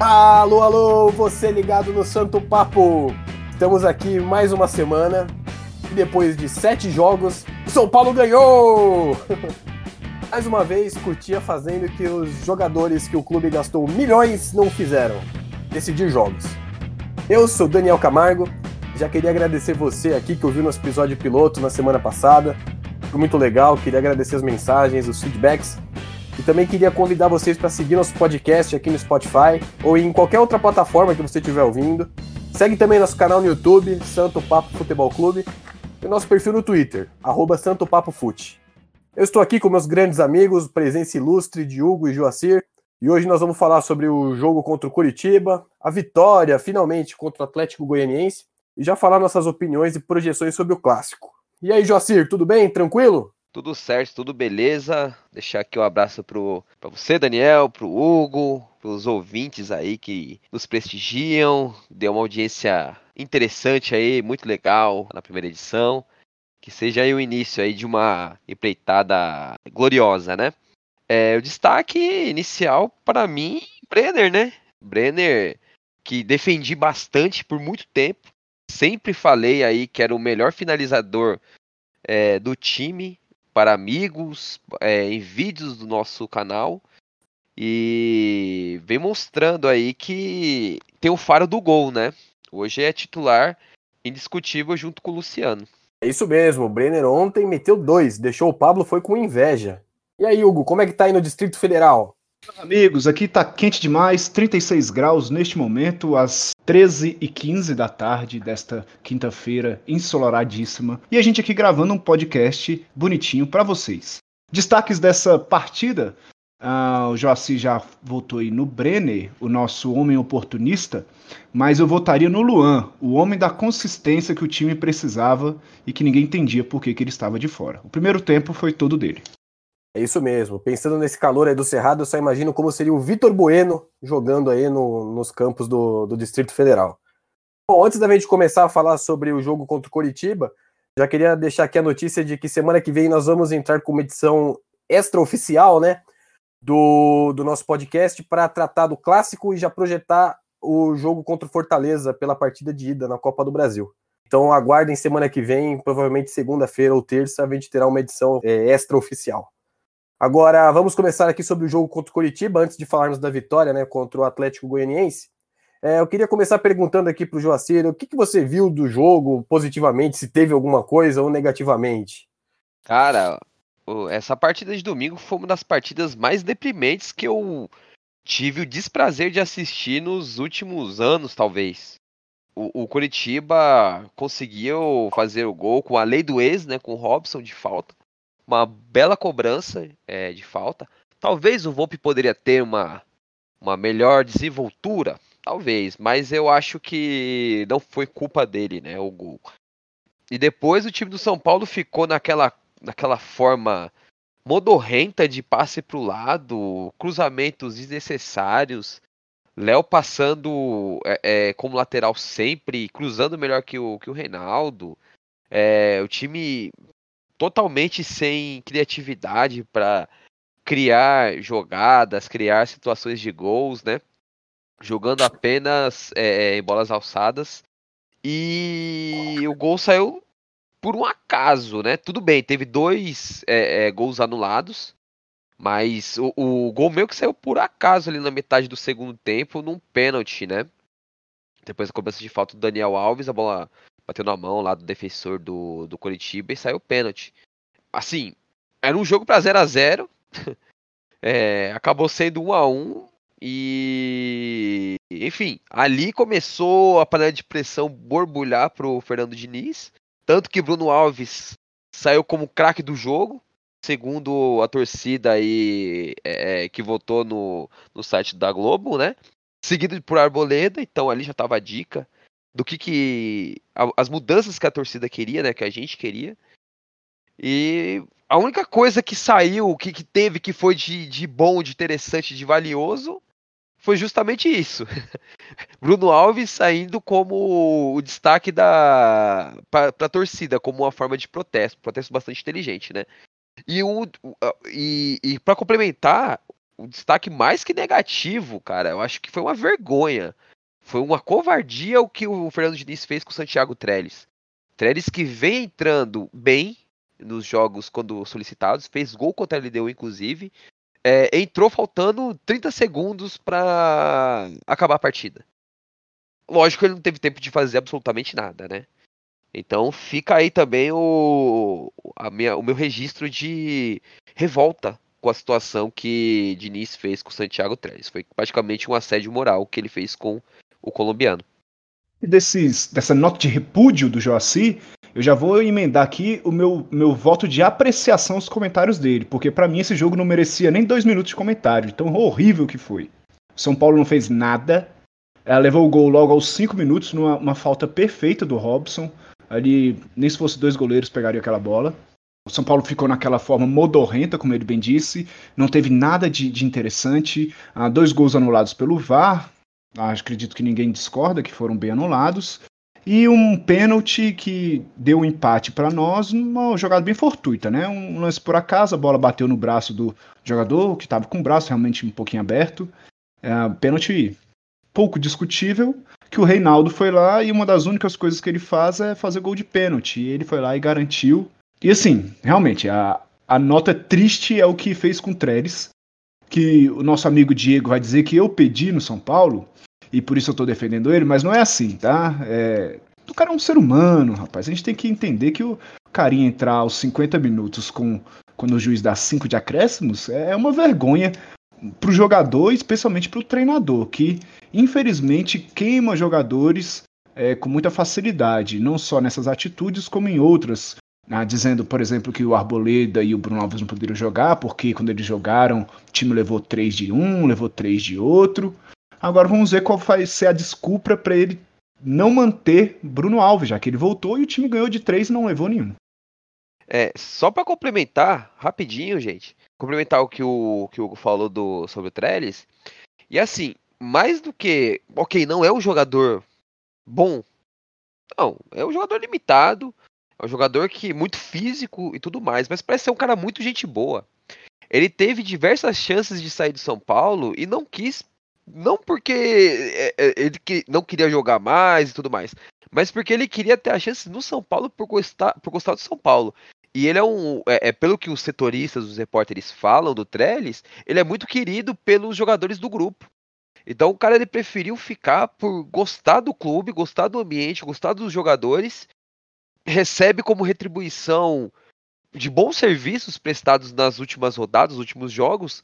Alô, alô, você ligado no Santo Papo. Estamos aqui mais uma semana e depois de sete jogos, São Paulo ganhou! mais uma vez, curtia fazendo que os jogadores que o clube gastou milhões não fizeram: decidir jogos. Eu sou Daniel Camargo, já queria agradecer você aqui que ouviu nosso episódio piloto na semana passada. Foi muito legal, queria agradecer as mensagens, os feedbacks. E também queria convidar vocês para seguir nosso podcast aqui no Spotify ou em qualquer outra plataforma que você estiver ouvindo. Segue também nosso canal no YouTube, Santo Papo Futebol Clube, e nosso perfil no Twitter, arroba Santo Papo Fute. Eu estou aqui com meus grandes amigos, presença ilustre de Hugo e Joacir, e hoje nós vamos falar sobre o jogo contra o Curitiba, a vitória finalmente contra o Atlético Goianiense, e já falar nossas opiniões e projeções sobre o clássico. E aí, Joacir, tudo bem? Tranquilo? Tudo certo, tudo beleza. Deixar aqui um abraço para você, Daniel, para o Hugo, os ouvintes aí que nos prestigiam. Deu uma audiência interessante aí, muito legal na primeira edição. Que seja aí o início aí de uma empreitada gloriosa, né? É, o destaque inicial para mim, Brenner, né? Brenner que defendi bastante por muito tempo. Sempre falei aí que era o melhor finalizador é, do time para amigos, é, em vídeos do nosso canal. E vem mostrando aí que tem o faro do gol, né? Hoje é titular indiscutível junto com o Luciano. É isso mesmo, o Brenner ontem meteu dois, deixou o Pablo, foi com inveja. E aí, Hugo, como é que tá aí no Distrito Federal? Amigos, aqui tá quente demais, 36 graus neste momento, às 13h15 da tarde desta quinta-feira ensolaradíssima. E a gente aqui gravando um podcast bonitinho para vocês. Destaques dessa partida: ah, o Joaci já votou aí no Brenner, o nosso homem oportunista, mas eu votaria no Luan, o homem da consistência que o time precisava e que ninguém entendia por que, que ele estava de fora. O primeiro tempo foi todo dele. É isso mesmo. Pensando nesse calor aí do Cerrado, eu só imagino como seria o Vitor Bueno jogando aí no, nos campos do, do Distrito Federal. Bom, antes da gente começar a falar sobre o jogo contra o Coritiba, já queria deixar aqui a notícia de que semana que vem nós vamos entrar com uma edição extraoficial, né, do, do nosso podcast para tratar do clássico e já projetar o jogo contra o Fortaleza pela partida de ida na Copa do Brasil. Então aguardem semana que vem, provavelmente segunda-feira ou terça, a gente terá uma edição é, extraoficial. Agora, vamos começar aqui sobre o jogo contra o Curitiba, antes de falarmos da vitória né, contra o Atlético Goianiense. É, eu queria começar perguntando aqui para o Joacir, o que, que você viu do jogo positivamente, se teve alguma coisa ou negativamente? Cara, essa partida de domingo foi uma das partidas mais deprimentes que eu tive o desprazer de assistir nos últimos anos, talvez. O, o Curitiba conseguiu fazer o gol com a lei do ex, né, com o Robson de falta uma bela cobrança é, de falta. Talvez o Volpe poderia ter uma, uma melhor desenvoltura, talvez, mas eu acho que não foi culpa dele, né, o gol. E depois o time do São Paulo ficou naquela, naquela forma modorrenta de passe para o lado, cruzamentos desnecessários, Léo passando é, é, como lateral sempre, cruzando melhor que o, que o Reinaldo. É, o time totalmente sem criatividade para criar jogadas, criar situações de gols, né? Jogando apenas é, em bolas alçadas. E o gol saiu por um acaso, né? Tudo bem, teve dois é, é, gols anulados, mas o, o, gol meio que saiu por acaso ali na metade do segundo tempo, num pênalti, né? Depois da cobrança de falta do Daniel Alves, a bola bateu na mão lá do defensor do, do Curitiba e saiu pênalti. Assim, era um jogo para 0 a 0 é, acabou sendo 1 a 1 e enfim, ali começou a panela de pressão borbulhar pro Fernando Diniz, tanto que Bruno Alves saiu como craque do jogo, segundo a torcida aí é, é que votou no, no site da Globo, né? Seguido por Arboleda, então ali já tava a dica do que, que as mudanças que a torcida queria, né, que a gente queria. E a única coisa que saiu, que, que teve, que foi de, de bom, de interessante, de valioso, foi justamente isso. Bruno Alves saindo como o destaque da para a torcida, como uma forma de protesto, protesto bastante inteligente, né? E, o, e, e para complementar, o destaque mais que negativo, cara, eu acho que foi uma vergonha. Foi uma covardia o que o Fernando Diniz fez com o Santiago Trellis. Trellis que vem entrando bem nos jogos quando solicitados, fez gol contra a LDU, inclusive. É, entrou faltando 30 segundos para acabar a partida. Lógico que ele não teve tempo de fazer absolutamente nada, né? Então fica aí também o, minha, o meu registro de revolta com a situação que Diniz fez com o Santiago Trellis. Foi praticamente um assédio moral que ele fez com o colombiano. Desses, dessa nota de repúdio do Joaci, eu já vou emendar aqui o meu, meu voto de apreciação aos comentários dele, porque para mim esse jogo não merecia nem dois minutos de comentário, tão horrível que foi. São Paulo não fez nada, ela levou o gol logo aos cinco minutos, numa falta perfeita do Robson. Ali, nem se fosse dois goleiros pegariam aquela bola. O São Paulo ficou naquela forma modorrenta, como ele bem disse, não teve nada de, de interessante. Ah, dois gols anulados pelo VAR, acredito que ninguém discorda que foram bem anulados. E um pênalti que deu um empate para nós, uma jogada bem fortuita, né? Um lance por acaso, a bola bateu no braço do jogador, que estava com o braço realmente um pouquinho aberto. É, pênalti pouco discutível, que o Reinaldo foi lá e uma das únicas coisas que ele faz é fazer gol de pênalti. E ele foi lá e garantiu. E assim, realmente, a, a nota triste é o que fez com o Trellis, que o nosso amigo Diego vai dizer que eu pedi no São Paulo, e por isso eu tô defendendo ele, mas não é assim, tá? É, o cara é um ser humano, rapaz. A gente tem que entender que o carinha entrar aos 50 minutos com quando o juiz dá 5 de acréscimos é uma vergonha pro jogador, especialmente pro treinador, que infelizmente queima jogadores é, com muita facilidade, não só nessas atitudes, como em outras. Ah, dizendo, por exemplo, que o Arboleda e o Bruno Alves não poderiam jogar, porque quando eles jogaram, o time levou três de um, levou três de outro. Agora vamos ver qual vai ser a desculpa para ele não manter Bruno Alves, já que ele voltou e o time ganhou de três e não levou nenhum. É, só para complementar, rapidinho, gente, complementar o que o, que o Hugo falou do, sobre o Trellis, e assim, mais do que, ok, não é um jogador bom, não, é um jogador limitado, é um jogador que muito físico e tudo mais, mas parece ser um cara muito gente boa. Ele teve diversas chances de sair do São Paulo e não quis, não porque é, é, ele não queria jogar mais e tudo mais, mas porque ele queria ter a chance no São Paulo por gostar, por gostar do São Paulo. E ele é um. É, é, pelo que os setoristas, os repórteres falam do Trellis, ele é muito querido pelos jogadores do grupo. Então o cara ele preferiu ficar por gostar do clube, gostar do ambiente, gostar dos jogadores, recebe como retribuição de bons serviços prestados nas últimas rodadas, nos últimos jogos,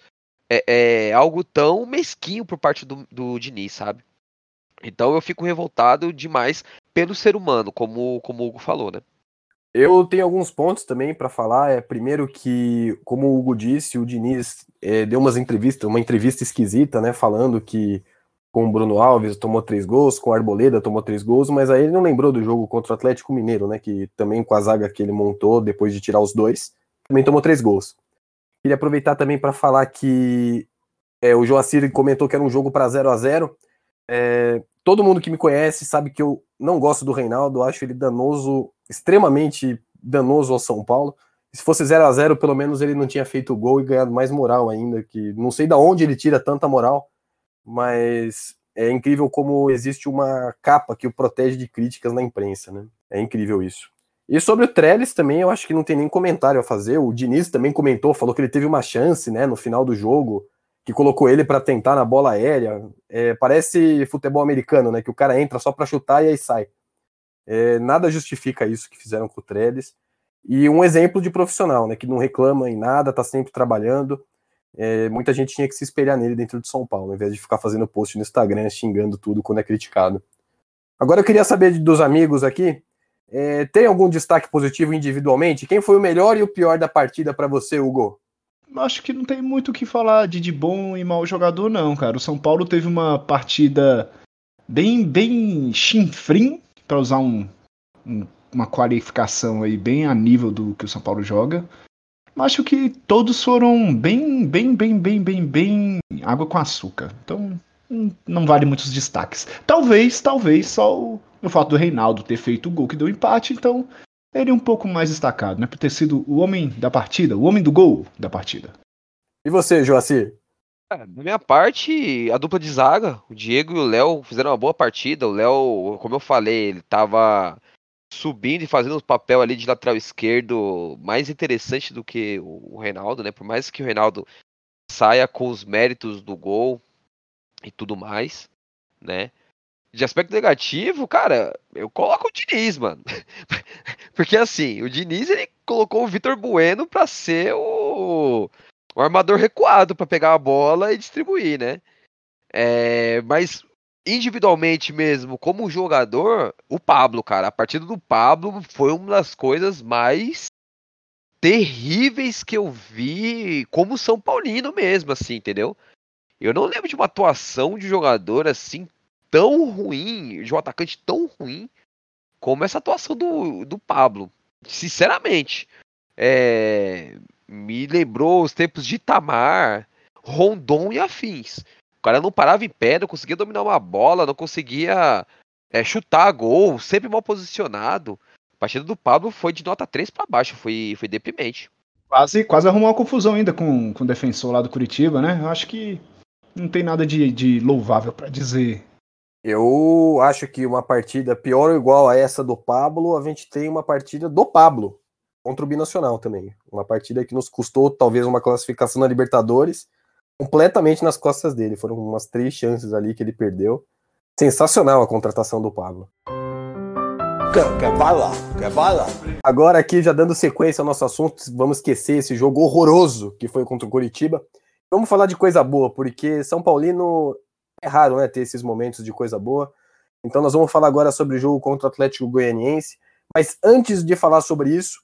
é, é algo tão mesquinho por parte do, do Diniz, sabe? Então eu fico revoltado demais pelo ser humano, como, como o Hugo falou, né? Eu tenho alguns pontos também para falar. É primeiro que, como o Hugo disse, o Diniz é, deu umas entrevistas, uma entrevista esquisita, né, falando que com o Bruno Alves tomou três gols, com o Arboleda tomou três gols, mas aí ele não lembrou do jogo contra o Atlético Mineiro, né, que também com a zaga que ele montou depois de tirar os dois, também tomou três gols. Queria aproveitar também para falar que é, o Joacir comentou que era um jogo para 0 a 0 é, todo mundo que me conhece sabe que eu não gosto do Reinaldo, acho ele danoso, extremamente danoso ao São Paulo. Se fosse 0 a 0 pelo menos ele não tinha feito gol e ganhado mais moral ainda, que não sei da onde ele tira tanta moral, mas é incrível como existe uma capa que o protege de críticas na imprensa, né? É incrível isso. E sobre o Trellis também, eu acho que não tem nem comentário a fazer. O Diniz também comentou, falou que ele teve uma chance, né, no final do jogo que colocou ele para tentar na bola aérea. É, parece futebol americano, né? Que o cara entra só para chutar e aí sai. É, nada justifica isso que fizeram com o Trellis. E um exemplo de profissional, né? Que não reclama em nada, tá sempre trabalhando. É, muita gente tinha que se espelhar nele dentro de São Paulo, ao invés de ficar fazendo post no Instagram xingando tudo quando é criticado. Agora eu queria saber dos amigos aqui. É, tem algum destaque positivo individualmente? Quem foi o melhor e o pior da partida para você, Hugo? acho que não tem muito o que falar de, de bom e mau jogador, não, cara. O São Paulo teve uma partida bem, bem chinfrim, para usar um, um, uma qualificação aí bem a nível do que o São Paulo joga. Acho que todos foram bem, bem, bem, bem, bem, bem água com açúcar. Então, não vale muitos destaques. Talvez, talvez só o, o fato do Reinaldo ter feito o gol que deu empate, então ele é um pouco mais destacado, né? Por ter sido o homem da partida, o homem do gol da partida. E você, Joacir? É, da minha parte, a dupla de zaga, o Diego e o Léo fizeram uma boa partida. O Léo, como eu falei, ele tava subindo e fazendo o papel ali de lateral esquerdo mais interessante do que o Reinaldo, né? Por mais que o Reinaldo saia com os méritos do gol e tudo mais, né? De aspecto negativo, cara, eu coloco o Diniz, mano. Porque assim, o Diniz ele colocou o Vitor Bueno para ser o o armador recuado para pegar a bola e distribuir, né? É, mas individualmente mesmo, como jogador, o Pablo, cara, a partida do Pablo foi uma das coisas mais terríveis que eu vi como São Paulino mesmo, assim, entendeu? Eu não lembro de uma atuação de jogador assim tão ruim, de um atacante tão ruim como essa atuação do, do Pablo. Sinceramente. É, me lembrou os tempos de Itamar, Rondon e afins. O cara não parava em pé, não conseguia dominar uma bola, não conseguia é, chutar gol, sempre mal posicionado. A partida do Pablo foi de nota 3 para baixo, foi, foi deprimente. Quase, quase arrumou uma confusão ainda com, com o defensor lá do Curitiba, né? Eu acho que não tem nada de, de louvável para dizer. Eu acho que uma partida pior ou igual a essa do Pablo, a gente tem uma partida do Pablo contra o Binacional também. Uma partida que nos custou talvez uma classificação na Libertadores completamente nas costas dele. Foram umas três chances ali que ele perdeu. Sensacional a contratação do Pablo. Quer, quer bala? Quer bala? Agora aqui, já dando sequência ao nosso assunto, vamos esquecer esse jogo horroroso que foi contra o Curitiba. Vamos falar de coisa boa, porque São Paulino é raro né, ter esses momentos de coisa boa. Então nós vamos falar agora sobre o jogo contra o Atlético Goianiense. Mas antes de falar sobre isso,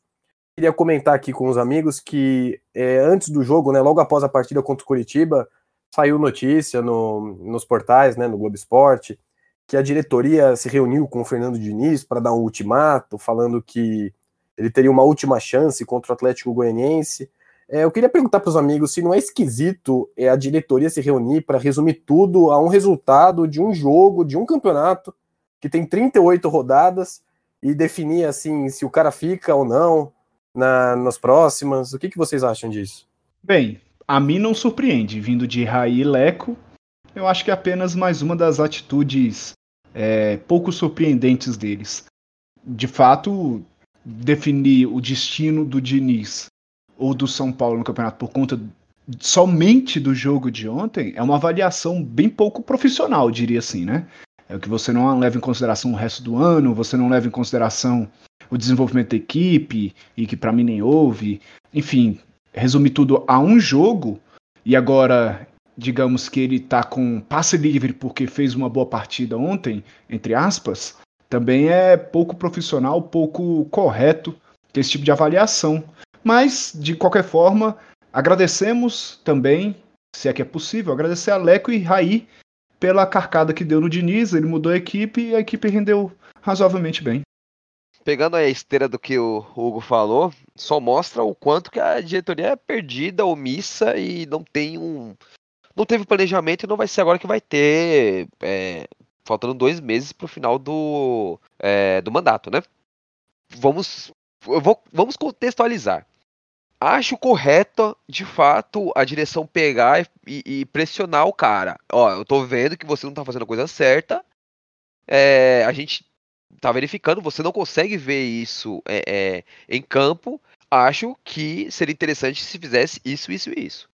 queria comentar aqui com os amigos que é, antes do jogo, né, logo após a partida contra o Curitiba, saiu notícia no, nos portais, né, no Globo Esporte, que a diretoria se reuniu com o Fernando Diniz para dar um ultimato, falando que ele teria uma última chance contra o Atlético Goianiense. É, eu queria perguntar para os amigos se não é esquisito é, a diretoria se reunir para resumir tudo a um resultado de um jogo, de um campeonato que tem 38 rodadas e definir assim se o cara fica ou não, na, nas próximas? O que, que vocês acham disso? Bem, a mim não surpreende, vindo de Raí e Leco. Eu acho que é apenas mais uma das atitudes é, pouco surpreendentes deles. De fato, definir o destino do Diniz ou do São Paulo no campeonato por conta somente do jogo de ontem é uma avaliação bem pouco profissional, diria assim, né? É o que você não leva em consideração o resto do ano, você não leva em consideração o desenvolvimento da equipe, e que para mim nem houve. Enfim, resumir tudo a um jogo, e agora, digamos que ele tá com passe livre porque fez uma boa partida ontem, entre aspas, também é pouco profissional, pouco correto ter esse tipo de avaliação. Mas, de qualquer forma, agradecemos também, se é que é possível, agradecer a Leco e Raí pela carcada que deu no Diniz, ele mudou a equipe e a equipe rendeu razoavelmente bem pegando a esteira do que o Hugo falou, só mostra o quanto que a diretoria é perdida, omissa e não tem um. Não teve planejamento e não vai ser agora que vai ter. É, faltando dois meses para o final do, é, do mandato, né? Vamos, vou, vamos contextualizar. Acho correto, de fato, a direção pegar e, e, pressionar o cara. Ó, eu tô vendo que você não tá fazendo a coisa certa. É, a gente tá verificando, você não consegue ver isso é, é, em campo. Acho que seria interessante se fizesse isso, isso e isso.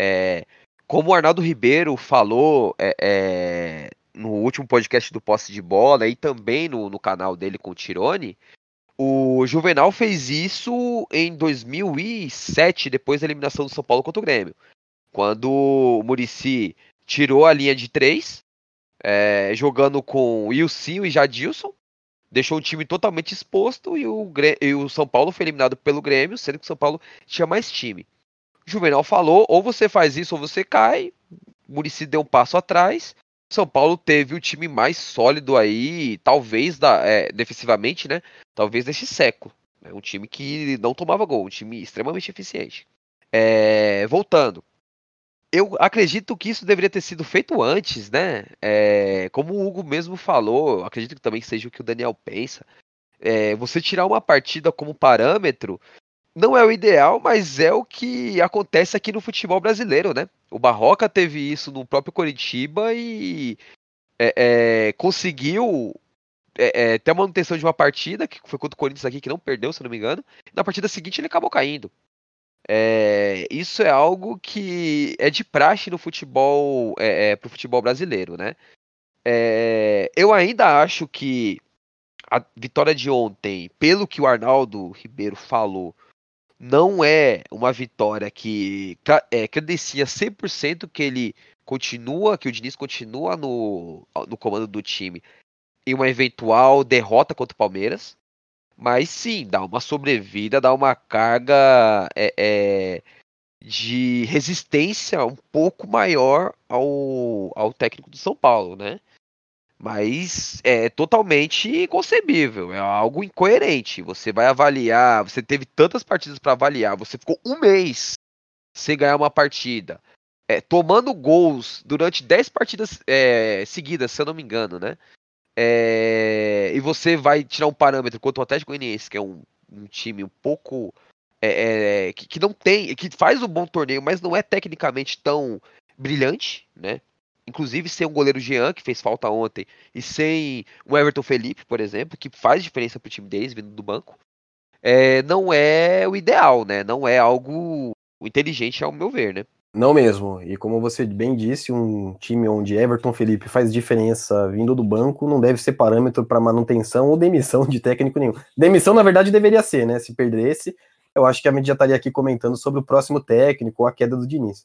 É, como o Arnaldo Ribeiro falou é, é, no último podcast do Posse de Bola e também no, no canal dele com o Tirone, o Juvenal fez isso em 2007, depois da eliminação do São Paulo contra o Grêmio. Quando o Murici tirou a linha de três, é, jogando com Wilson e Jadilson, deixou o time totalmente exposto e o, e o São Paulo foi eliminado pelo Grêmio, sendo que o São Paulo tinha mais time. O Juvenal falou: ou você faz isso ou você cai. O Murici deu um passo atrás. São Paulo teve o time mais sólido aí, talvez da, é, defensivamente, né? Talvez deste século. É um time que não tomava gol, um time extremamente eficiente. É, voltando eu acredito que isso deveria ter sido feito antes, né? É, como o Hugo mesmo falou, acredito que também seja o que o Daniel pensa. É, você tirar uma partida como parâmetro não é o ideal, mas é o que acontece aqui no futebol brasileiro, né? O Barroca teve isso no próprio Coritiba e é, é, conseguiu é, é, ter a manutenção de uma partida, que foi contra o Corinthians aqui, que não perdeu, se não me engano. Na partida seguinte ele acabou caindo. É, isso é algo que é de praxe no futebol, é, pro futebol brasileiro, né? Eu ainda acho que a vitória de ontem, pelo que o Arnaldo Ribeiro falou, não é uma vitória que é, credencia 100% que ele continua, que o Diniz continua no, no comando do time em uma eventual derrota contra o Palmeiras. Mas sim, dá uma sobrevida, dá uma carga é, é, de resistência um pouco maior ao, ao técnico do São Paulo, né? Mas é totalmente inconcebível, é algo incoerente. Você vai avaliar, você teve tantas partidas para avaliar, você ficou um mês sem ganhar uma partida, é, tomando gols durante 10 partidas é, seguidas, se eu não me engano, né? É, e você vai tirar um parâmetro quanto o Atlético Goianiense, que é um, um time um pouco. É, é, que, que, não tem. que faz um bom torneio, mas não é tecnicamente tão brilhante, né? Inclusive sem um goleiro Jean, que fez falta ontem, e sem o Everton Felipe, por exemplo, que faz diferença pro time deles vindo do banco. É, não é o ideal, né? Não é algo inteligente ao meu ver, né? Não mesmo. E como você bem disse, um time onde Everton Felipe faz diferença vindo do banco não deve ser parâmetro para manutenção ou demissão de técnico nenhum. Demissão, na verdade, deveria ser, né? Se perdesse, eu acho que a mídia estaria aqui comentando sobre o próximo técnico ou a queda do Diniz.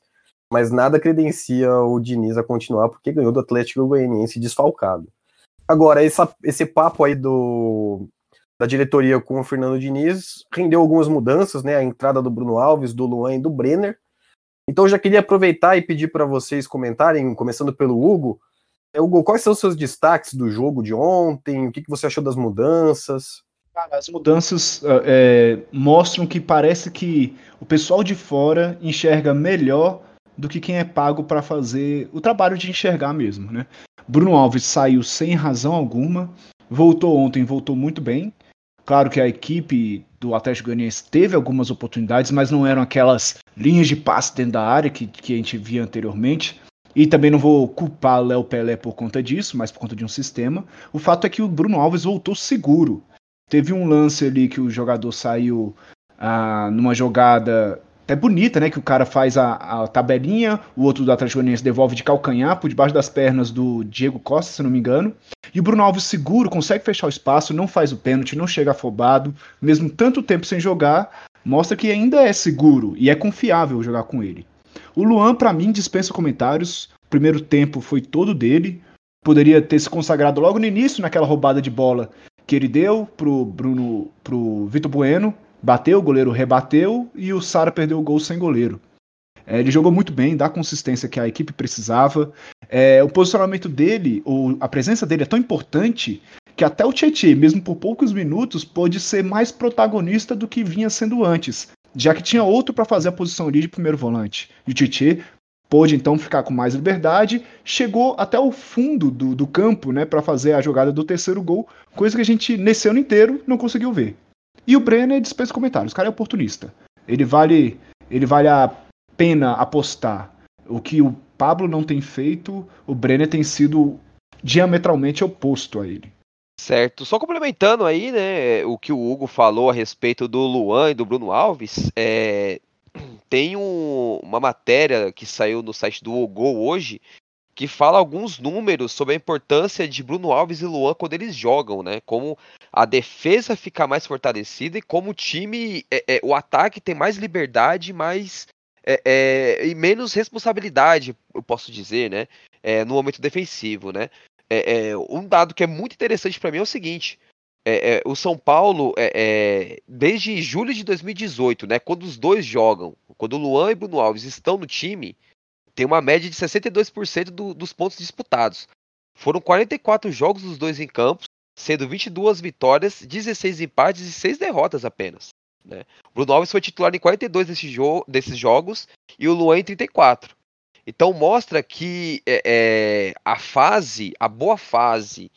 Mas nada credencia o Diniz a continuar porque ganhou do Atlético Goianiense desfalcado. Agora, essa, esse papo aí do, da diretoria com o Fernando Diniz rendeu algumas mudanças, né? A entrada do Bruno Alves, do Luan e do Brenner então eu já queria aproveitar e pedir para vocês comentarem, começando pelo Hugo. É, Hugo, quais são os seus destaques do jogo de ontem? O que, que você achou das mudanças? Cara, as mudanças ah, é, mostram que parece que o pessoal de fora enxerga melhor do que quem é pago para fazer o trabalho de enxergar mesmo, né? Bruno Alves saiu sem razão alguma, voltou ontem, voltou muito bem. Claro que a equipe do Atlético Goianiense teve algumas oportunidades, mas não eram aquelas linhas de passe dentro da área que, que a gente via anteriormente. E também não vou culpar Léo Pelé por conta disso, mas por conta de um sistema. O fato é que o Bruno Alves voltou seguro. Teve um lance ali que o jogador saiu ah, numa jogada até bonita, né? Que o cara faz a, a tabelinha, o outro do Atlético devolve de calcanhar por debaixo das pernas do Diego Costa, se não me engano. E o Bruno Alves seguro, consegue fechar o espaço, não faz o pênalti, não chega afobado, mesmo tanto tempo sem jogar, mostra que ainda é seguro e é confiável jogar com ele. O Luan, para mim, dispensa comentários. O primeiro tempo foi todo dele. Poderia ter se consagrado logo no início naquela roubada de bola que ele deu pro Bruno, pro Vitor Bueno, bateu, o goleiro rebateu e o Sara perdeu o gol sem goleiro. É, ele jogou muito bem, dá a consistência que a equipe precisava. É, o posicionamento dele, ou a presença dele é tão importante que até o Tietchan, mesmo por poucos minutos, pôde ser mais protagonista do que vinha sendo antes, já que tinha outro para fazer a posição ali de primeiro volante. E o Tietchan pôde então ficar com mais liberdade, chegou até o fundo do, do campo né, para fazer a jogada do terceiro gol, coisa que a gente nesse ano inteiro não conseguiu ver. E o Brenner dispensa comentários, o cara é oportunista. Ele vale, ele vale a pena apostar. O que o Pablo não tem feito, o Brenner tem sido diametralmente oposto a ele. Certo. Só complementando aí, né, o que o Hugo falou a respeito do Luan e do Bruno Alves, é, tem um, uma matéria que saiu no site do Hugo hoje que fala alguns números sobre a importância de Bruno Alves e Luan quando eles jogam, né? Como a defesa fica mais fortalecida e como o time, é, é, o ataque tem mais liberdade, mais é, é, e menos responsabilidade, eu posso dizer, né? É, no momento defensivo, né? É, um dado que é muito interessante para mim é o seguinte: o São Paulo, desde julho de 2018, né? Quando os dois jogam, quando o Luan e Bruno Alves estão no time, tem uma média de 62% do, dos pontos disputados. Foram 44 jogos dos dois em campos, sendo 22 vitórias, 16 empates e 6 derrotas apenas. Né? Bruno Alves foi titular em 42 desse jo desses jogos e o Luan em 34. Então mostra que é, é, a fase, a boa fase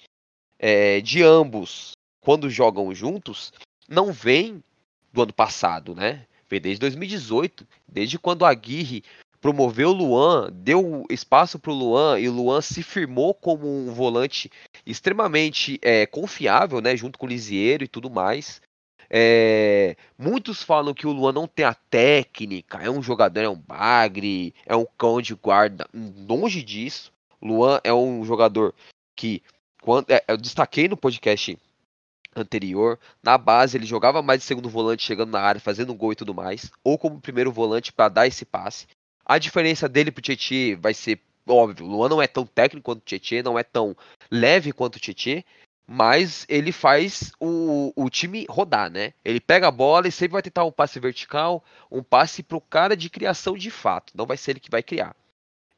é, de ambos, quando jogam juntos, não vem do ano passado, né? Vem desde 2018, desde quando a Aguirre promoveu o Luan, deu espaço para o Luan e o Luan se firmou como um volante extremamente é, confiável, né? Junto com o Lisieiro e tudo mais. É, muitos falam que o Luan não tem a técnica, é um jogador, é um bagre, é um cão de guarda. Longe disso. Luan é um jogador que, quando, é, eu destaquei no podcast anterior, na base ele jogava mais de segundo volante, chegando na área, fazendo um gol e tudo mais, ou como primeiro volante para dar esse passe. A diferença dele pro Tietchan vai ser óbvio. O Luan não é tão técnico quanto o Tietchan, não é tão leve quanto o Tietchan, mas ele faz o, o time rodar, né? Ele pega a bola e sempre vai tentar um passe vertical, um passe pro cara de criação de fato. Não vai ser ele que vai criar.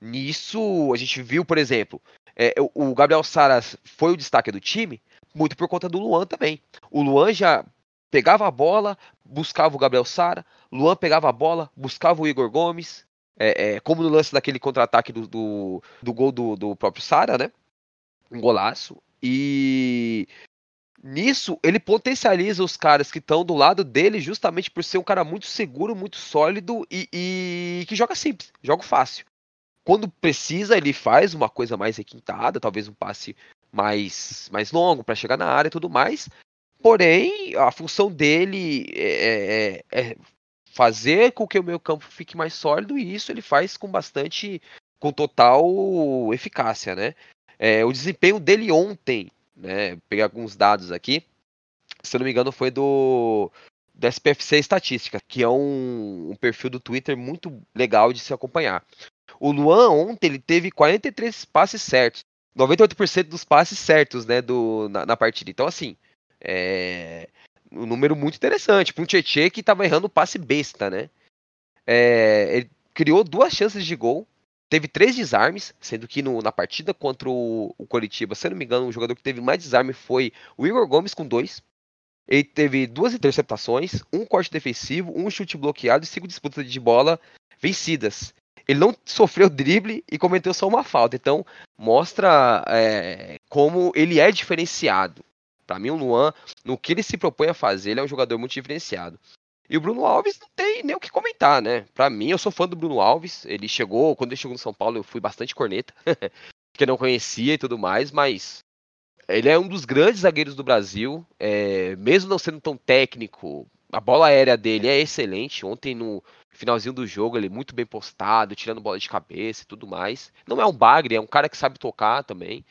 Nisso, a gente viu, por exemplo, é, o Gabriel Saras foi o destaque do time, muito por conta do Luan também. O Luan já pegava a bola, buscava o Gabriel Sara, Luan pegava a bola, buscava o Igor Gomes, é, é, como no lance daquele contra-ataque do, do, do, gol do, do próprio Sara, né? Um golaço. E nisso ele potencializa os caras que estão do lado dele justamente por ser um cara muito seguro, muito sólido e, e, que joga simples, joga fácil. Quando precisa, ele faz uma coisa mais requintada, talvez um passe mais, mais longo para chegar na área e tudo mais. Porém, a função dele é, é, é fazer com que o meu campo fique mais sólido e isso ele faz com bastante, com total eficácia, né? É, o desempenho dele ontem, né? Pegar alguns dados aqui. Se eu não me engano, foi do, do SPFC Estatística, que é um, um perfil do Twitter muito legal de se acompanhar. O Luan ontem ele teve 43 passes certos. 98% dos passes certos, né, do, na, na partida. Então, assim, é um número muito interessante para um Tietchan que estava errando passe besta, né? É, ele criou duas chances de gol, teve três desarmes, sendo que no, na partida contra o, o Coritiba, se não me engano, o jogador que teve mais desarme foi o Igor Gomes com dois. Ele teve duas interceptações, um corte defensivo, um chute bloqueado e cinco disputas de bola vencidas. Ele não sofreu drible e cometeu só uma falta. Então, mostra é, como ele é diferenciado. Para mim, o Luan, no que ele se propõe a fazer, ele é um jogador muito diferenciado. E o Bruno Alves não tem nem o que comentar, né? Pra mim, eu sou fã do Bruno Alves. Ele chegou, quando ele chegou no São Paulo, eu fui bastante corneta, porque não conhecia e tudo mais, mas ele é um dos grandes zagueiros do Brasil, é, mesmo não sendo tão técnico. A bola aérea dele é excelente. Ontem, no finalzinho do jogo, ele muito bem postado, tirando bola de cabeça e tudo mais. Não é um bagre, é um cara que sabe tocar também.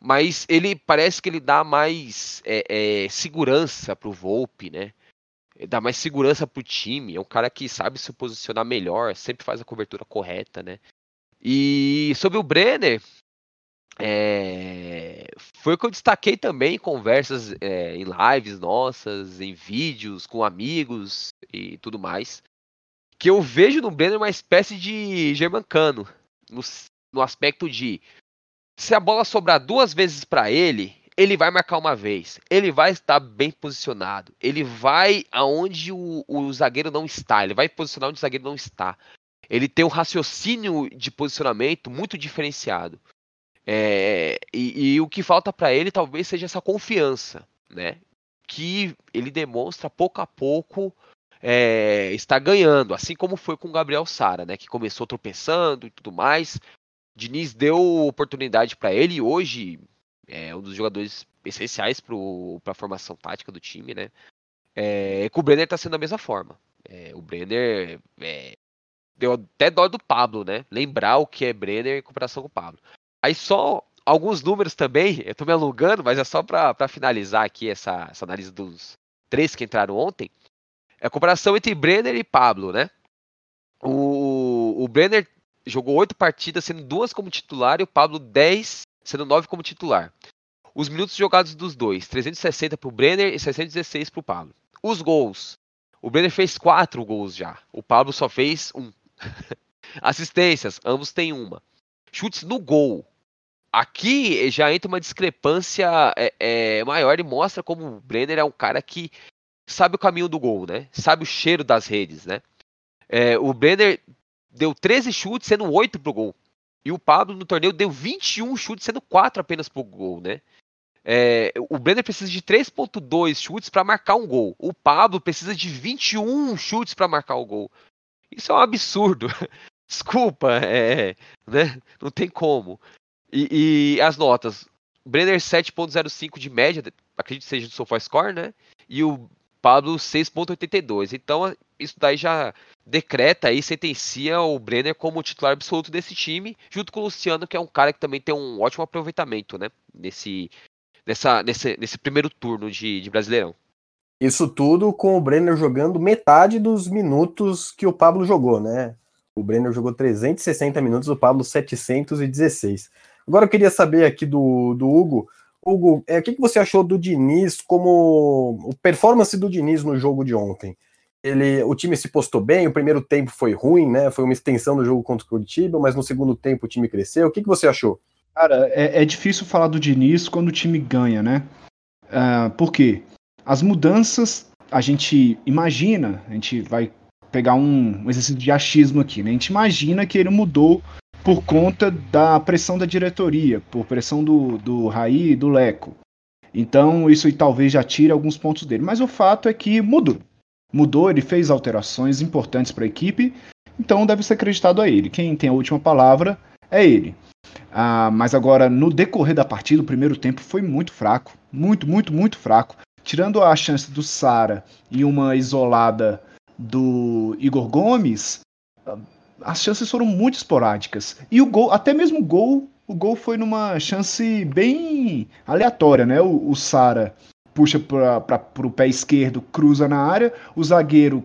Mas ele parece que ele dá mais é, é, segurança pro Volpe, né? dá mais segurança pro time. É um cara que sabe se posicionar melhor, sempre faz a cobertura correta, né? E sobre o Brenner, é... foi o que eu destaquei também em conversas é, em lives nossas, em vídeos com amigos e tudo mais. Que eu vejo no Brenner uma espécie de germancano. No, no aspecto de se a bola sobrar duas vezes para ele, ele vai marcar uma vez, ele vai estar bem posicionado, ele vai aonde o, o zagueiro não está, ele vai posicionar onde o zagueiro não está. Ele tem um raciocínio de posicionamento muito diferenciado. É, e, e, o que falta para ele talvez seja essa confiança, né? Que ele demonstra pouco a pouco é, está ganhando, assim como foi com o Gabriel Sara, né? Que começou tropeçando e tudo mais. Diniz deu oportunidade para ele hoje é um dos jogadores essenciais para a formação tática do time, né? É, com o Brenner tá sendo da mesma forma. É, o Brenner é, deu até dó do Pablo, né? Lembrar o que é Brenner em comparação com o Pablo. Aí só alguns números também, eu tô me alongando, mas é só para finalizar aqui essa, essa análise dos três que entraram ontem. É a comparação entre Brenner e Pablo, né? O, o Brenner jogou oito partidas, sendo duas como titular, e o Pablo dez sendo 9 como titular. Os minutos jogados dos dois, 360 para o Brenner e 616 para o Pablo. Os gols. O Brenner fez 4 gols já. O Pablo só fez um. Assistências, ambos têm uma. Chutes no gol. Aqui já entra uma discrepância é, é, maior e mostra como o Brenner é um cara que sabe o caminho do gol, né? Sabe o cheiro das redes, né? É, o Brenner deu 13 chutes, sendo 8 pro gol. E o Pablo no torneio deu 21 chutes, sendo 4 apenas pro gol, né? É, o Brenner precisa de 3.2 chutes para marcar um gol. O Pablo precisa de 21 chutes para marcar o gol. Isso é um absurdo. Desculpa, é, né? Não tem como. E, e as notas. Brenner 7.05 de média, acredito que seja do SofaScore, né? E o Pablo 6.82. Então, isso daí já decreta e sentencia o Brenner como titular absoluto desse time, junto com o Luciano, que é um cara que também tem um ótimo aproveitamento, né? Nesse, nessa, nesse, nesse primeiro turno de, de Brasileirão. Isso tudo com o Brenner jogando metade dos minutos que o Pablo jogou, né? O Brenner jogou 360 minutos, o Pablo 716. Agora eu queria saber aqui do, do Hugo. Hugo, é, o que, que você achou do Diniz como o performance do Diniz no jogo de ontem? Ele, o time se postou bem, o primeiro tempo foi ruim, né? Foi uma extensão do jogo contra o Curitiba, mas no segundo tempo o time cresceu. O que, que você achou? Cara, é, é difícil falar do Diniz quando o time ganha, né? Uh, por quê? As mudanças, a gente imagina, a gente vai pegar um, um exercício de achismo aqui, né? A gente imagina que ele mudou por conta da pressão da diretoria, por pressão do, do Raí e do Leco. Então, isso talvez já tire alguns pontos dele. Mas o fato é que mudou. Mudou, ele fez alterações importantes para a equipe, então deve ser acreditado a ele. Quem tem a última palavra é ele. Ah, mas agora, no decorrer da partida, o primeiro tempo foi muito fraco. Muito, muito, muito fraco. Tirando a chance do Sara e uma isolada do Igor Gomes, as chances foram muito esporádicas. E o gol, até mesmo o gol, o gol foi numa chance bem aleatória, né? O, o Sara puxa para o pé esquerdo, cruza na área, o zagueiro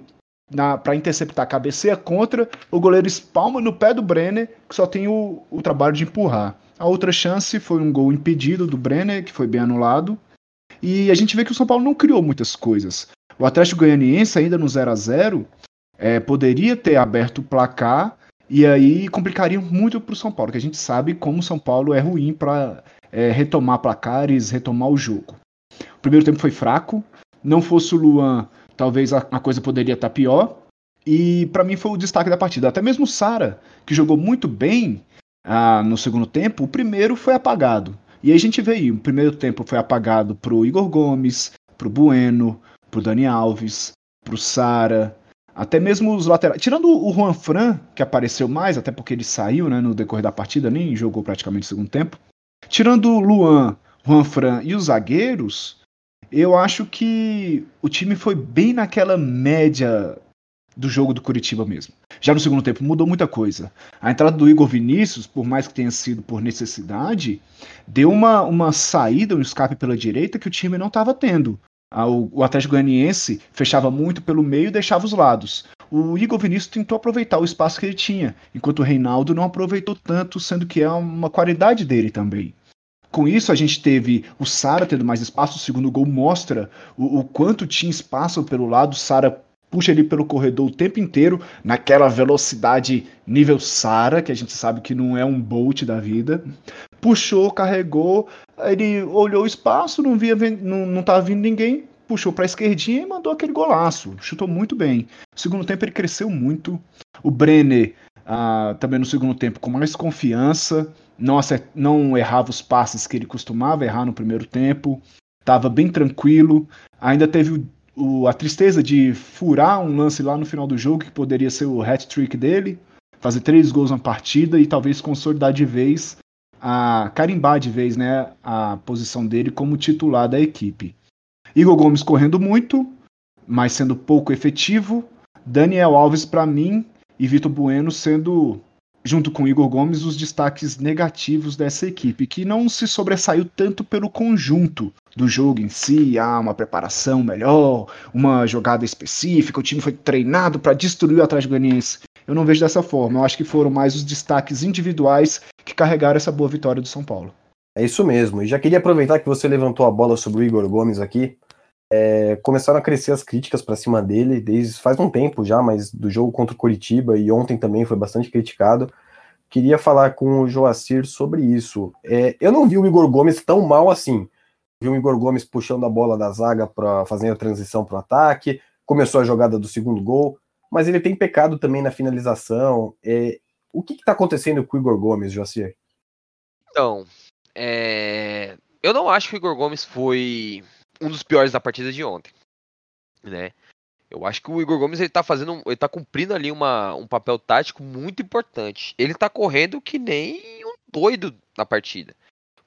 para interceptar cabeceia contra, o goleiro espalma no pé do Brenner, que só tem o, o trabalho de empurrar. A outra chance foi um gol impedido do Brenner, que foi bem anulado. E a gente vê que o São Paulo não criou muitas coisas. O Atlético Goianiense, ainda no 0 a 0 é, poderia ter aberto o placar e aí complicaria muito para o São Paulo, que a gente sabe como o São Paulo é ruim para é, retomar placares, retomar o jogo. Primeiro tempo foi fraco, não fosse o Luan, talvez a, a coisa poderia estar tá pior. E para mim foi o destaque da partida. Até mesmo o Sara, que jogou muito bem ah, no segundo tempo, o primeiro foi apagado. E aí a gente vê aí, o primeiro tempo foi apagado pro Igor Gomes, pro Bueno, pro Dani Alves, pro Sara, até mesmo os laterais. Tirando o Juan Fran, que apareceu mais, até porque ele saiu né, no decorrer da partida, nem jogou praticamente o segundo tempo. Tirando o Luan, Juan Fran e os zagueiros, eu acho que o time foi bem naquela média do jogo do Curitiba mesmo. Já no segundo tempo mudou muita coisa. A entrada do Igor Vinícius, por mais que tenha sido por necessidade, deu uma, uma saída, um escape pela direita que o time não estava tendo. O Atlético Goianiense fechava muito pelo meio e deixava os lados. O Igor Vinícius tentou aproveitar o espaço que ele tinha, enquanto o Reinaldo não aproveitou tanto, sendo que é uma qualidade dele também. Com isso, a gente teve o Sara tendo mais espaço. O segundo gol mostra o, o quanto tinha espaço pelo lado. Sara puxa ele pelo corredor o tempo inteiro, naquela velocidade nível Sara, que a gente sabe que não é um Bolt da vida. Puxou, carregou, ele olhou o espaço, não via, não, não vindo ninguém, puxou para a esquerdinha e mandou aquele golaço. Chutou muito bem. No segundo tempo ele cresceu muito. O Brenner ah, também no segundo tempo com mais confiança, não, acert... não errava os passes que ele costumava errar no primeiro tempo, estava bem tranquilo. Ainda teve o, o, a tristeza de furar um lance lá no final do jogo que poderia ser o hat-trick dele, fazer três gols na partida e talvez consolidar de vez a carimbar de vez né, a posição dele como titular da equipe. Igor Gomes correndo muito, mas sendo pouco efetivo. Daniel Alves, para mim, e Vitor Bueno sendo, junto com Igor Gomes, os destaques negativos dessa equipe, que não se sobressaiu tanto pelo conjunto do jogo em si, há uma preparação melhor, uma jogada específica, o time foi treinado para destruir o Atlético Goianiense. Eu não vejo dessa forma, eu acho que foram mais os destaques individuais que carregaram essa boa vitória do São Paulo. É isso mesmo. E já queria aproveitar que você levantou a bola sobre o Igor Gomes aqui. É, começaram a crescer as críticas para cima dele desde faz um tempo já, mas do jogo contra o Curitiba e ontem também foi bastante criticado. Queria falar com o Joacir sobre isso. É, eu não vi o Igor Gomes tão mal assim. Vi o Igor Gomes puxando a bola da zaga para fazer a transição para o ataque, começou a jogada do segundo gol, mas ele tem pecado também na finalização. É, o que está acontecendo com o Igor Gomes, Joacir? Então, é... eu não acho que o Igor Gomes foi um dos piores da partida de ontem, né? Eu acho que o Igor Gomes ele tá fazendo, ele tá cumprindo ali uma, um papel tático muito importante. Ele tá correndo que nem um doido na partida.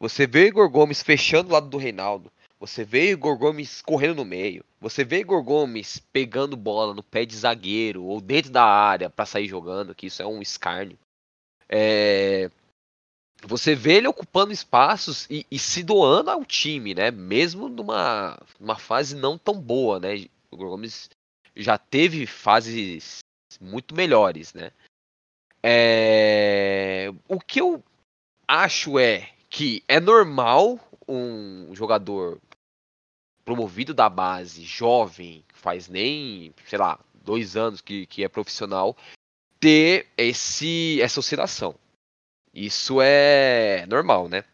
Você vê o Igor Gomes fechando o lado do Reinaldo. Você vê o Igor Gomes correndo no meio. Você vê o Igor Gomes pegando bola no pé de zagueiro ou dentro da área para sair jogando, que isso é um escárnio. É... Você vê ele ocupando espaços e, e, se doando ao time, né? Mesmo numa, numa fase não tão boa, né? O Gomes já teve fases muito melhores, né? É... O que eu acho é que é normal um jogador promovido da base, jovem, faz nem, sei lá, dois anos que, que é profissional, ter esse, essa oscilação. Isso é normal, né?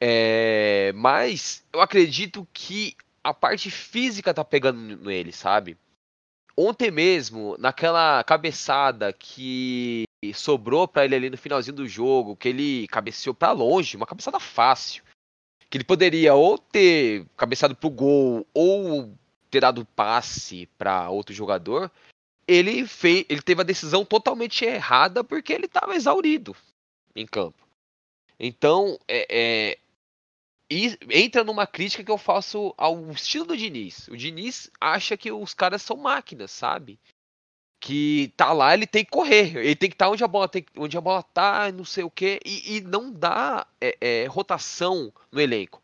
É, mas eu acredito que a parte física tá pegando nele, sabe? Ontem mesmo, naquela cabeçada que sobrou para ele ali no finalzinho do jogo, que ele cabeceou para longe, uma cabeçada fácil. Que ele poderia ou ter cabeçado pro gol ou ter dado passe para outro jogador. Ele fez, ele teve a decisão totalmente errada porque ele estava exaurido em campo. Então, é, é, entra numa crítica que eu faço ao estilo do Diniz. O Diniz acha que os caras são máquinas, sabe? Que tá lá, ele tem que correr, ele tem que estar tá onde a bola tem, onde a bola tá, não sei o quê, e, e não dá é, é, rotação no elenco,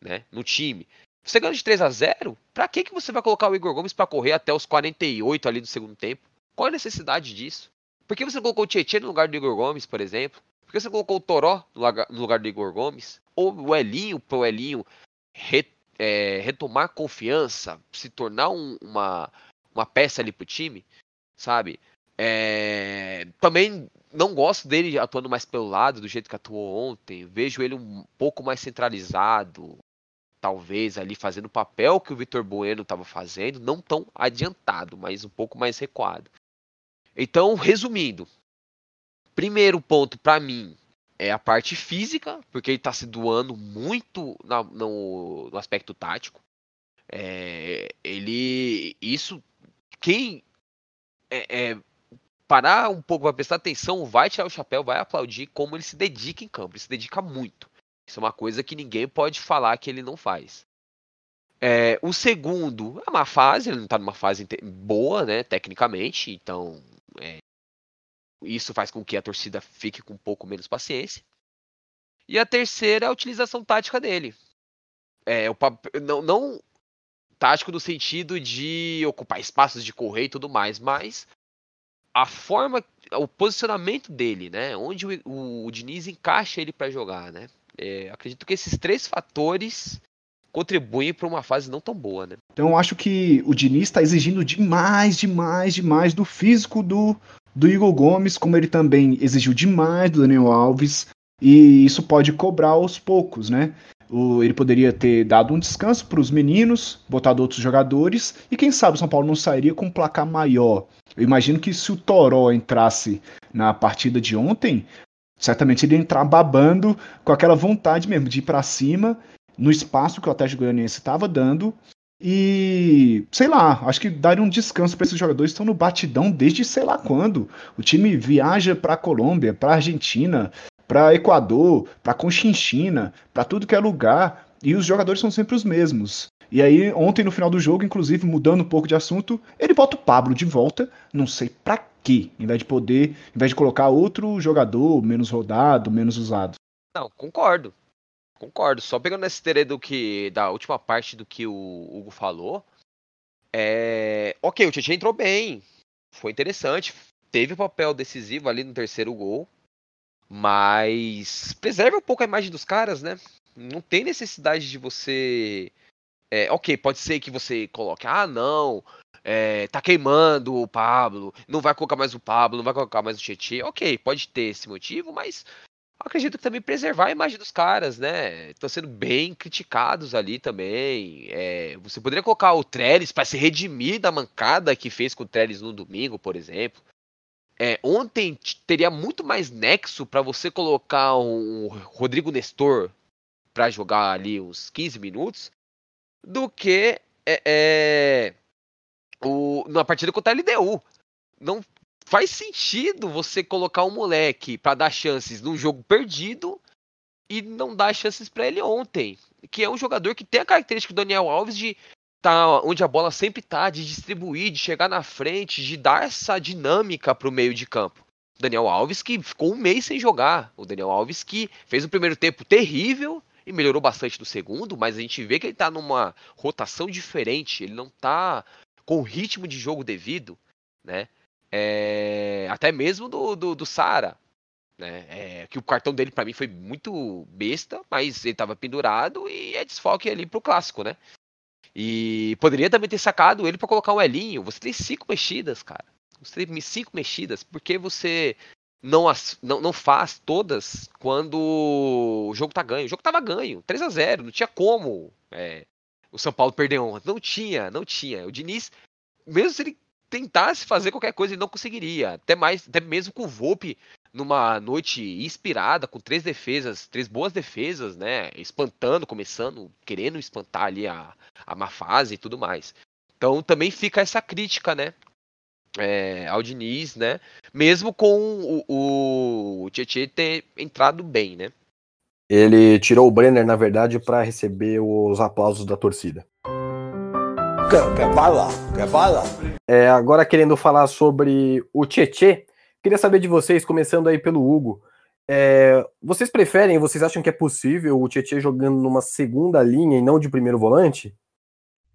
né? No time. Você ganha de 3 a 0 pra que, que você vai colocar o Igor Gomes para correr até os 48 ali do segundo tempo? Qual a necessidade disso? Por que você colocou o Tietchan no lugar do Igor Gomes, por exemplo? Por que você colocou o Toró no lugar, no lugar do Igor Gomes? Ou o Elinho pro Elinho re, é, retomar confiança, se tornar um, uma, uma peça ali pro time, sabe? É, também não gosto dele atuando mais pelo lado, do jeito que atuou ontem. Vejo ele um pouco mais centralizado, talvez ali fazendo o papel que o Vitor Bueno estava fazendo, não tão adiantado, mas um pouco mais recuado. Então, resumindo, Primeiro ponto para mim é a parte física, porque ele está se doando muito na, no, no, aspecto tático. É, ele. Isso. Quem é, é, parar um pouco para prestar atenção, vai tirar o chapéu, vai aplaudir como ele se dedica em campo. Ele se dedica muito. Isso é uma coisa que ninguém pode falar que ele não faz. É, o segundo é uma fase, ele não está numa fase boa, né, tecnicamente, então é, isso faz com que a torcida fique com um pouco menos paciência. E a terceira é a utilização tática dele. É, o, não, não tático no sentido de ocupar espaços de correr e tudo mais, mas a forma, o posicionamento dele, né? Onde o, o, o Diniz encaixa ele para jogar, né? É, acredito que esses três fatores contribuem para uma fase não tão boa, né? Então eu acho que o Diniz está exigindo demais, demais, demais do físico do, do Igor Gomes, como ele também exigiu demais do Daniel Alves, e isso pode cobrar aos poucos, né? Ele poderia ter dado um descanso para os meninos, botado outros jogadores, e quem sabe o São Paulo não sairia com um placar maior. Eu imagino que se o Toró entrasse na partida de ontem, certamente ele ia entrar babando com aquela vontade mesmo de ir para cima no espaço que o Atlético Goianiense estava dando e, sei lá, acho que daria um descanso para esses jogadores que estão no batidão desde sei lá quando. O time viaja para Colômbia, para Argentina, para Equador, para Conchinchina, para tudo que é lugar, e os jogadores são sempre os mesmos. E aí, ontem no final do jogo, inclusive mudando um pouco de assunto, ele bota o Pablo de volta, não sei para quê, em vez de poder, em vez de colocar outro jogador menos rodado, menos usado. Não, concordo. Concordo. Só pegando esse esteira do que. Da última parte do que o Hugo falou. É. Ok, o Tietchan entrou bem. Foi interessante. Teve o papel decisivo ali no terceiro gol. Mas preserve um pouco a imagem dos caras, né? Não tem necessidade de você. É, ok, pode ser que você coloque, ah, não, é, tá queimando o Pablo, não vai colocar mais o Pablo, não vai colocar mais o Tietchan. Ok, pode ter esse motivo, mas acredito que também preservar a imagem dos caras, né? Estão sendo bem criticados ali também. É, você poderia colocar o Trellis para se redimir da mancada que fez com o Trellis no domingo, por exemplo. É, ontem teria muito mais nexo para você colocar um Rodrigo Nestor para jogar ali uns 15 minutos do que é, é, o, na partida contra a LDU. Não faz sentido você colocar um moleque para dar chances num jogo perdido e não dar chances para ele ontem. Que é um jogador que tem a característica do Daniel Alves de tá onde a bola sempre tá, de distribuir, de chegar na frente, de dar essa dinâmica para o meio de campo. Daniel Alves que ficou um mês sem jogar. O Daniel Alves que fez o primeiro tempo terrível e melhorou bastante no segundo, mas a gente vê que ele tá numa rotação diferente, ele não tá com o ritmo de jogo devido, né? É, até mesmo do, do, do Sara, né? É, que o cartão dele para mim foi muito besta, mas ele tava pendurado e é desfoque ali pro clássico, né? E poderia também ter sacado ele para colocar um Elinho. Você tem cinco mexidas, cara. Você tem cinco mexidas. Por que você não, as, não, não faz todas quando o jogo tá ganho? O jogo tava ganho, 3 a 0 Não tinha como é, o São Paulo perder ontem. Não tinha, não tinha. O Diniz, mesmo se ele tentasse fazer qualquer coisa, ele não conseguiria. Até mais, até mesmo com o Volpe numa noite inspirada, com três defesas, três boas defesas, né? Espantando, começando, querendo espantar ali a, a má fase e tudo mais. Então também fica essa crítica, né? É, ao Diniz, né? Mesmo com o, o, Tietchan ter entrado bem, né? Ele tirou o Brenner, na verdade, para receber os aplausos da torcida. Vai lá, vai lá. É, agora querendo falar sobre o Tietê, queria saber de vocês, começando aí pelo Hugo. É, vocês preferem, vocês acham que é possível o Tietê jogando numa segunda linha e não de primeiro volante?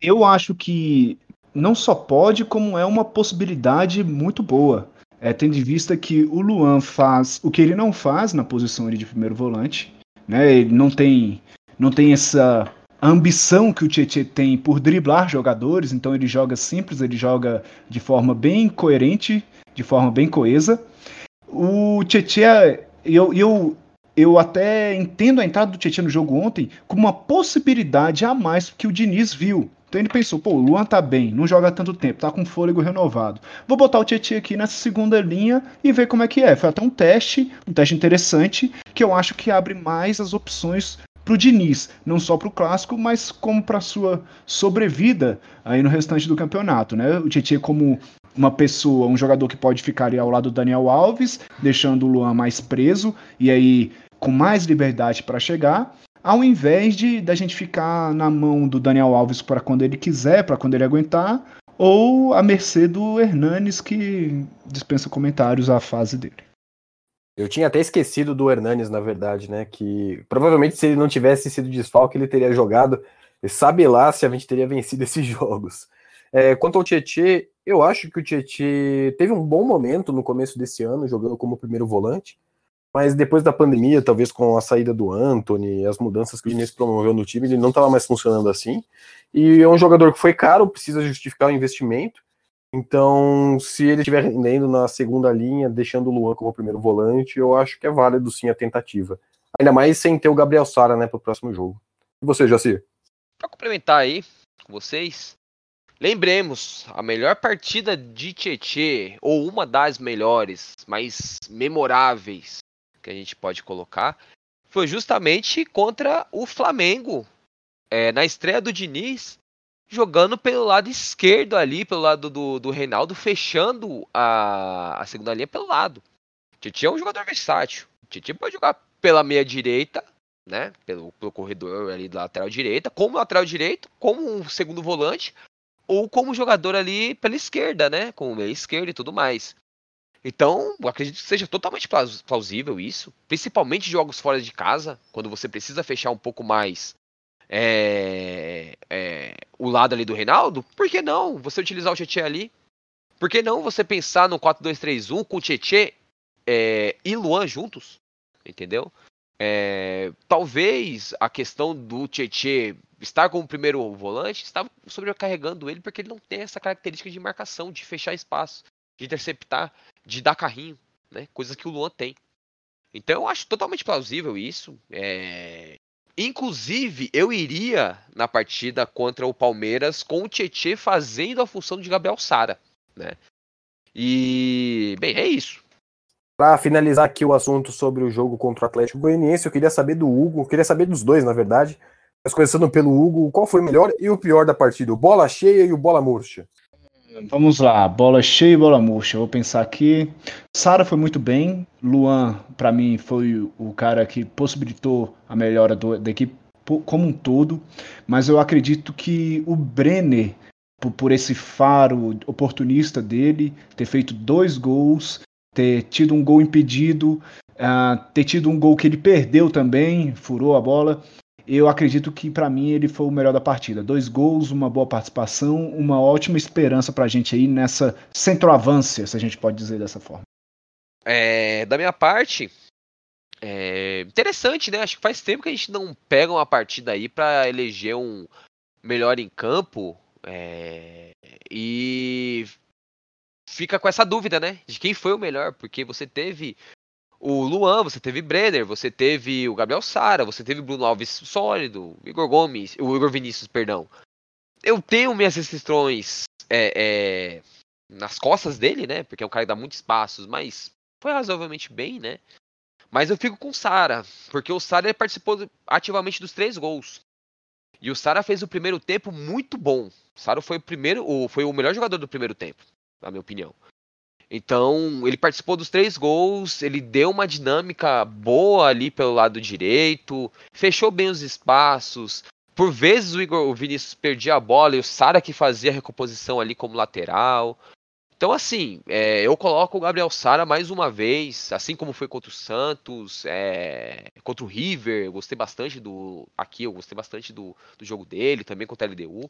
Eu acho que não só pode, como é uma possibilidade muito boa. É, tendo em vista que o Luan faz o que ele não faz na posição de primeiro volante, né? Ele não tem, não tem essa ambição que o Tietchan tem por driblar jogadores, então ele joga simples, ele joga de forma bem coerente, de forma bem coesa. O Tietchan, eu, eu, eu até entendo a entrada do Tietchan no jogo ontem como uma possibilidade a mais que o Diniz viu. Então ele pensou, pô, o Luan tá bem, não joga tanto tempo, tá com fôlego renovado. Vou botar o Tietchan aqui nessa segunda linha e ver como é que é. Foi até um teste, um teste interessante, que eu acho que abre mais as opções para o Diniz, não só para o clássico, mas como para sua sobrevida aí no restante do campeonato, né? O Tietchan como uma pessoa, um jogador que pode ficar ali ao lado do Daniel Alves, deixando o Luan mais preso e aí com mais liberdade para chegar, ao invés de da gente ficar na mão do Daniel Alves para quando ele quiser, para quando ele aguentar, ou a mercê do Hernanes que dispensa comentários à fase dele. Eu tinha até esquecido do Hernanes, na verdade, né? Que provavelmente se ele não tivesse sido desfalque, ele teria jogado. E sabe lá se a gente teria vencido esses jogos. É, quanto ao Tietchan, eu acho que o Tietchan teve um bom momento no começo desse ano, jogando como primeiro volante. Mas depois da pandemia, talvez com a saída do Anthony, as mudanças que o Inês promoveu no time, ele não estava mais funcionando assim. E é um jogador que foi caro, precisa justificar o investimento. Então, se ele estiver rendendo na segunda linha, deixando o Luan como primeiro volante, eu acho que é válido sim a tentativa. Ainda mais sem ter o Gabriel Sara, né, para o próximo jogo. E você, Jacir? Para complementar aí com vocês, lembremos, a melhor partida de Tietê, ou uma das melhores, mais memoráveis que a gente pode colocar, foi justamente contra o Flamengo. É, na estreia do Diniz, jogando pelo lado esquerdo ali, pelo lado do, do Reinaldo, fechando a, a segunda linha pelo lado. Titi é um jogador versátil. Titi pode jogar pela meia direita, né? Pelo, pelo corredor ali da lateral direita, como lateral direito, como um segundo volante, ou como jogador ali pela esquerda, né? Com meia esquerda e tudo mais. Então, acredito que seja totalmente plausível isso, principalmente jogos fora de casa, quando você precisa fechar um pouco mais é, é, o lado ali do Reinaldo, por que não você utilizar o Tietchan ali? Por que não você pensar no 4-2-3-1 com o Tietchan é, e Luan juntos? Entendeu? É, talvez a questão do Tietchan estar como primeiro volante estava sobrecarregando ele porque ele não tem essa característica de marcação, de fechar espaço, de interceptar, de dar carrinho, né? Coisas que o Luan tem. Então eu acho totalmente plausível isso. É... Inclusive, eu iria na partida contra o Palmeiras com o Tietê fazendo a função de Gabriel Sara, né? E, bem, é isso. Para finalizar aqui o assunto sobre o jogo contra o Atlético Goianiense, eu queria saber do Hugo, eu queria saber dos dois, na verdade. Mas começando pelo Hugo, qual foi o melhor e o pior da partida? O bola cheia e o bola murcha. Vamos lá, bola cheia e bola murcha. Vou pensar aqui. Sara foi muito bem. Luan, para mim, foi o cara que possibilitou a melhora do, da equipe como um todo. Mas eu acredito que o Brenner, por, por esse faro oportunista dele, ter feito dois gols, ter tido um gol impedido, uh, ter tido um gol que ele perdeu também, furou a bola eu acredito que para mim ele foi o melhor da partida. Dois gols, uma boa participação, uma ótima esperança para a gente aí nessa centroavância, se a gente pode dizer dessa forma. É, da minha parte, é interessante, né? Acho que faz tempo que a gente não pega uma partida aí para eleger um melhor em campo é, e fica com essa dúvida, né? De quem foi o melhor, porque você teve o Luan, você teve Brenner, você teve o Gabriel Sara, você teve Bruno Alves sólido, Igor Gomes, o Igor Vinícius, perdão. Eu tenho minhas restrições é, é, nas costas dele, né? Porque é um cara que dá muitos passos, mas foi razoavelmente bem, né? Mas eu fico com o Sara, porque o Sara participou ativamente dos três gols. E o Sara fez o primeiro tempo muito bom. O Sara foi o primeiro, foi o melhor jogador do primeiro tempo, na minha opinião. Então, ele participou dos três gols, ele deu uma dinâmica boa ali pelo lado direito, fechou bem os espaços. Por vezes o Igor o Vinícius perdia a bola e o Sara que fazia a recomposição ali como lateral. Então, assim, é, eu coloco o Gabriel Sara mais uma vez, assim como foi contra o Santos, é, contra o River, eu gostei bastante do. Aqui eu gostei bastante do, do jogo dele, também contra a LDU.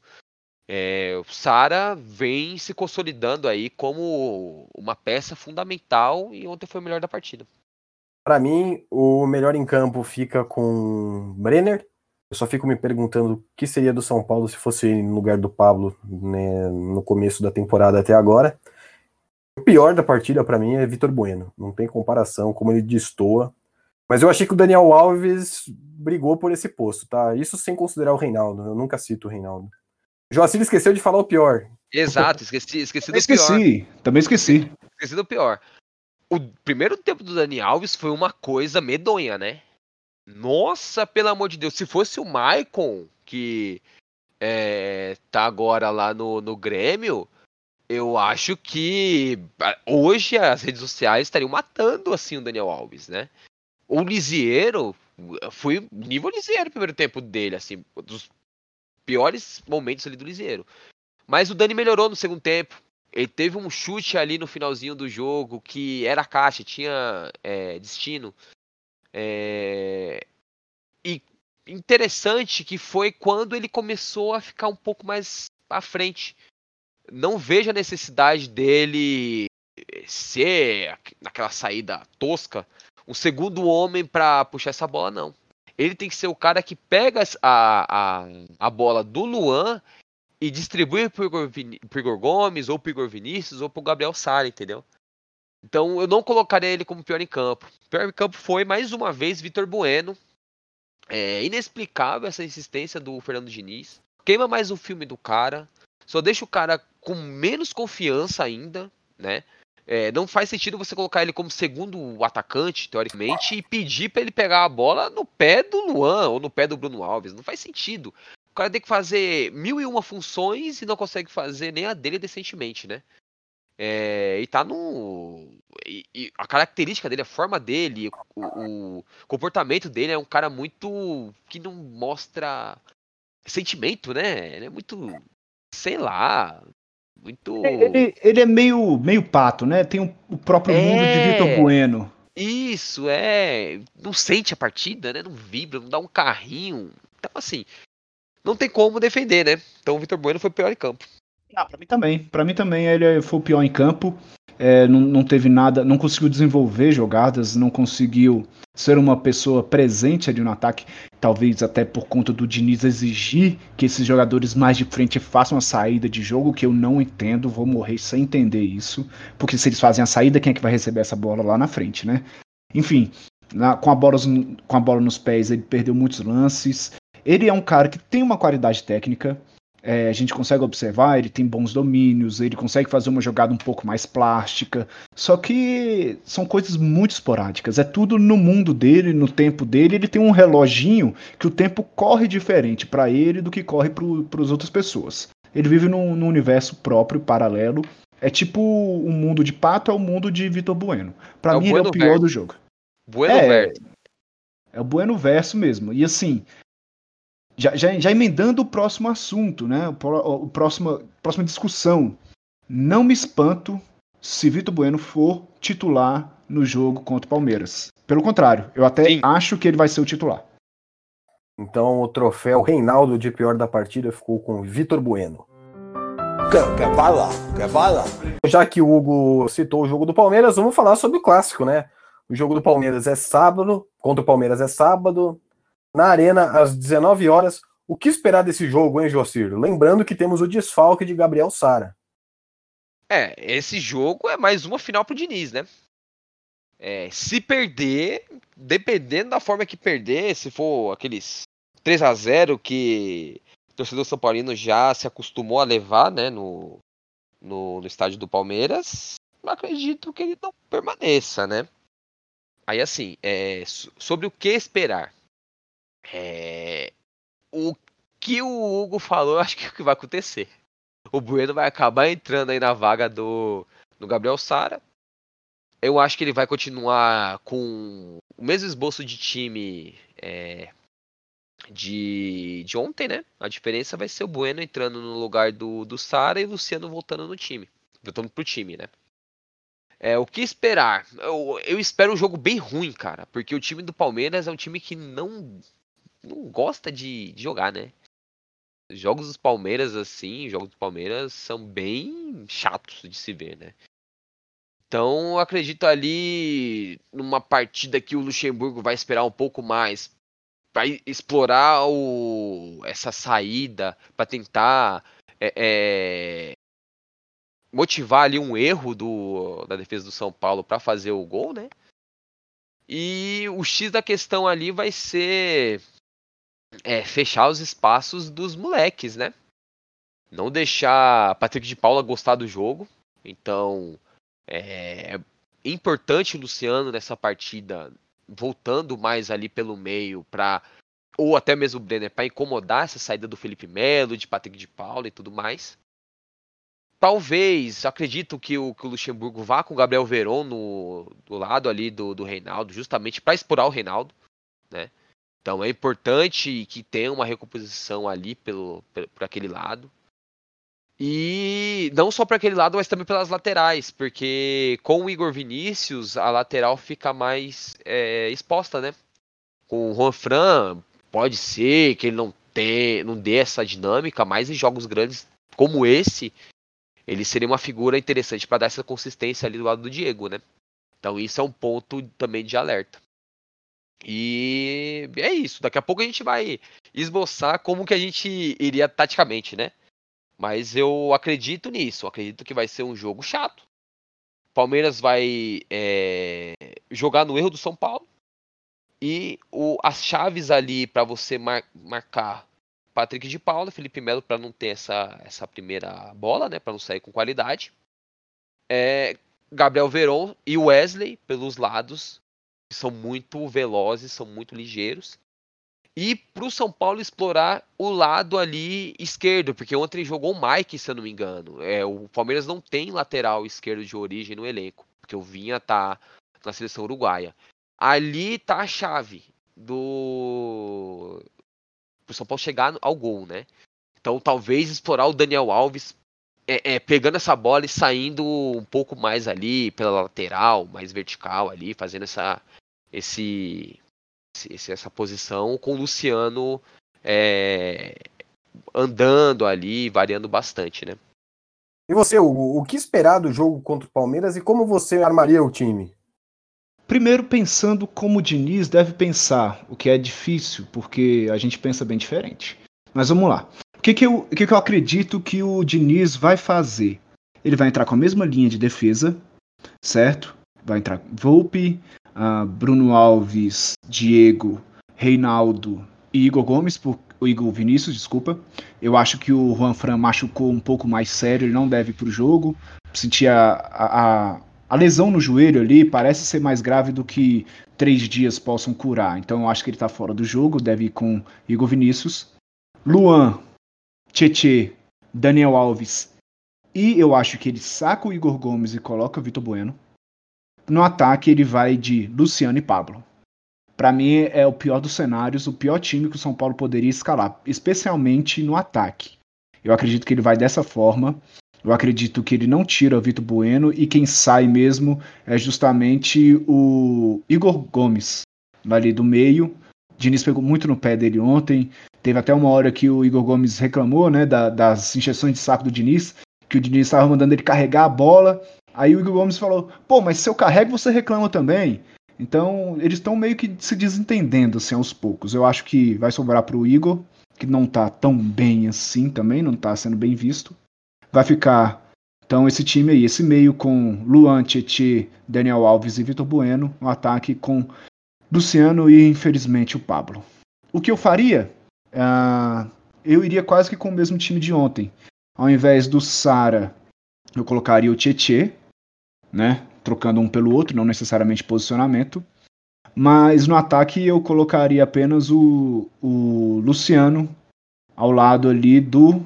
É, Sara vem se consolidando aí como uma peça fundamental e ontem foi o melhor da partida. Para mim, o melhor em campo fica com Brenner. Eu só fico me perguntando o que seria do São Paulo se fosse no lugar do Pablo né, no começo da temporada até agora. O pior da partida para mim é Vitor Bueno. Não tem comparação como ele destoa. Mas eu achei que o Daniel Alves brigou por esse posto, tá? Isso sem considerar o Reinaldo. Eu nunca cito o Reinaldo. Joacir esqueceu de falar o pior. Exato, esqueci, esqueci do esqueci, pior. Também esqueci. Esqueci do pior. O primeiro tempo do Dani Alves foi uma coisa medonha, né? Nossa, pelo amor de Deus, se fosse o Maicon, que é, tá agora lá no, no Grêmio, eu acho que hoje as redes sociais estariam matando assim o Daniel Alves, né? O Lisieiro foi nível Lisieiro o primeiro tempo dele, assim, dos piores momentos ali do Liseiro. Mas o Dani melhorou no segundo tempo. Ele teve um chute ali no finalzinho do jogo que era caixa, tinha é, destino. É... E interessante que foi quando ele começou a ficar um pouco mais à frente. Não vejo a necessidade dele ser naquela saída tosca um segundo homem para puxar essa bola, não ele tem que ser o cara que pega a, a, a bola do Luan e distribui pro Igor, Igor Gomes, ou pro Igor Vinícius, ou pro Gabriel Sara, entendeu? Então eu não colocaria ele como pior em campo. Pior em campo foi, mais uma vez, Vitor Bueno. É inexplicável essa insistência do Fernando Diniz. Queima mais o filme do cara. Só deixa o cara com menos confiança ainda, né? É, não faz sentido você colocar ele como segundo atacante, teoricamente, e pedir para ele pegar a bola no pé do Luan ou no pé do Bruno Alves. Não faz sentido. O cara tem que fazer mil e uma funções e não consegue fazer nem a dele decentemente, né? É, e tá no. E, e a característica dele, a forma dele, o, o, comportamento dele é um cara muito. que não mostra sentimento, né? Ele é muito. sei lá. Muito. Ele, ele é meio, meio pato, né? Tem o, o próprio é... mundo de Vitor Bueno. Isso, é. Não sente a partida, né? Não vibra, não dá um carrinho. Então, assim, não tem como defender, né? Então o Vitor Bueno foi o pior em campo. Ah, pra mim também. Pra mim também ele foi o pior em campo. É, não, não teve nada, não conseguiu desenvolver jogadas, não conseguiu ser uma pessoa presente ali no ataque, talvez até por conta do Diniz exigir que esses jogadores mais de frente façam a saída de jogo, que eu não entendo, vou morrer sem entender isso, porque se eles fazem a saída, quem é que vai receber essa bola lá na frente, né? Enfim, na, com, a bola, com a bola nos pés, ele perdeu muitos lances. Ele é um cara que tem uma qualidade técnica, é, a gente consegue observar, ele tem bons domínios, ele consegue fazer uma jogada um pouco mais plástica. Só que são coisas muito esporádicas. É tudo no mundo dele, no tempo dele. Ele tem um reloginho que o tempo corre diferente para ele do que corre para as outras pessoas. Ele vive num, num, universo próprio, paralelo. É tipo o mundo de Pato é o mundo de Vitor Bueno. Para é mim, ele é o pior verso. do jogo. Bueno é, verso. É o Bueno verso mesmo. E assim, já, já, já emendando o próximo assunto, né? O, o próximo, próxima discussão. Não me espanto se Vitor Bueno for titular no jogo contra o Palmeiras. Pelo contrário, eu até Sim. acho que ele vai ser o titular. Então o troféu Reinaldo de pior da partida ficou com Vitor Bueno. Quer, quer bala? Quer bala? Já que o Hugo citou o jogo do Palmeiras, vamos falar sobre o clássico, né? O jogo do Palmeiras é sábado, contra o Palmeiras é sábado, na Arena, às 19 horas. O que esperar desse jogo, hein, Jocir? Lembrando que temos o desfalque de Gabriel Sara. É, esse jogo é mais uma final pro Diniz, né? É, se perder, dependendo da forma que perder, se for aqueles 3 a 0 que o torcedor São Paulino já se acostumou a levar, né, no, no, no estádio do Palmeiras, acredito que ele não permaneça, né? Aí assim, é, sobre o que esperar. É... O que o Hugo falou, acho que é o que vai acontecer. O Bueno vai acabar entrando aí na vaga do, do Gabriel Sara. Eu acho que ele vai continuar com o mesmo esboço de time é, de, de ontem, né? A diferença vai ser o Bueno entrando no lugar do, do Sara e o Luciano voltando no time. Voltando pro time, né? É, o que esperar? Eu, eu espero um jogo bem ruim, cara. Porque o time do Palmeiras é um time que não não gosta de, de jogar, né? Jogos dos Palmeiras, assim, jogos do Palmeiras são bem chatos de se ver, né? Então, eu acredito ali numa partida que o Luxemburgo vai esperar um pouco mais para explorar o, essa saída, para tentar é, é, motivar ali um erro do, da defesa do São Paulo para fazer o gol, né? E o X da questão ali vai ser é, fechar os espaços dos moleques, né? Não deixar Patrick de Paula gostar do jogo. Então, é importante o Luciano nessa partida voltando mais ali pelo meio para ou até mesmo o Brenner para incomodar essa saída do Felipe Melo, de Patrick de Paula e tudo mais. Talvez, acredito que o, que o Luxemburgo vá com o Gabriel Veron no, do lado ali do, do Reinaldo, justamente para explorar o Reinaldo, né? Então é importante que tenha uma recomposição ali pelo, pelo por aquele lado. E não só para aquele lado, mas também pelas laterais, porque com o Igor Vinícius a lateral fica mais é, exposta, né? Com o Juan Fran, pode ser que ele não, tenha, não dê essa dinâmica, mas em jogos grandes como esse, ele seria uma figura interessante para dar essa consistência ali do lado do Diego, né? Então isso é um ponto também de alerta. E é isso. Daqui a pouco a gente vai esboçar como que a gente iria taticamente, né? Mas eu acredito nisso. acredito que vai ser um jogo chato. Palmeiras vai é, jogar no erro do São Paulo. E o, as chaves ali para você mar, marcar Patrick de Paula, Felipe Melo para não ter essa, essa primeira bola, né? Para não sair com qualidade. É, Gabriel Veron e Wesley pelos lados são muito velozes, são muito ligeiros. E para o São Paulo explorar o lado ali esquerdo, porque ontem jogou o Mike, se eu não me engano. É, o Palmeiras não tem lateral esquerdo de origem no elenco, porque o Vinha tá na seleção uruguaia. Ali tá a chave do pro São Paulo chegar ao gol, né? Então talvez explorar o Daniel Alves é, é, pegando essa bola e saindo um pouco mais ali pela lateral, mais vertical ali, fazendo essa esse, esse essa posição com o Luciano é, andando ali, variando bastante, né? E você, Hugo, o que esperar do jogo contra o Palmeiras e como você armaria o time? Primeiro pensando como o Diniz deve pensar, o que é difícil, porque a gente pensa bem diferente. Mas vamos lá. O que, que, eu, o que, que eu acredito que o Diniz vai fazer? Ele vai entrar com a mesma linha de defesa, certo? Vai entrar Volpe, uh, Bruno Alves, Diego, Reinaldo e Igor Gomes, por, o Igor Vinícius, desculpa. Eu acho que o Juan Fran machucou um pouco mais sério, ele não deve ir pro jogo. Sentia a, a, a lesão no joelho ali, parece ser mais grave do que três dias possam curar. Então eu acho que ele tá fora do jogo, deve ir com Igor Vinícius. Luan, Tietê, Daniel Alves. E eu acho que ele saca o Igor Gomes e coloca o Vitor Bueno. No ataque ele vai de Luciano e Pablo. Para mim é o pior dos cenários, o pior time que o São Paulo poderia escalar, especialmente no ataque. Eu acredito que ele vai dessa forma. Eu acredito que ele não tira o Vitor Bueno e quem sai mesmo é justamente o Igor Gomes, ali do meio. Diniz pegou muito no pé dele ontem. Teve até uma hora que o Igor Gomes reclamou né, da, das injeções de saco do Diniz, que o Diniz estava mandando ele carregar a bola. Aí o Igor Gomes falou: pô, mas se eu carrego, você reclama também. Então, eles estão meio que se desentendendo assim aos poucos. Eu acho que vai sobrar para o Igor, que não está tão bem assim também, não está sendo bem visto. Vai ficar então esse time aí, esse meio com Luan, Tietê, Daniel Alves e Vitor Bueno, um ataque com Luciano e infelizmente o Pablo. O que eu faria? Uh, eu iria quase que com o mesmo time de ontem. Ao invés do Sara, eu colocaria o Tietê, né? trocando um pelo outro, não necessariamente posicionamento. Mas no ataque eu colocaria apenas o, o Luciano ao lado ali do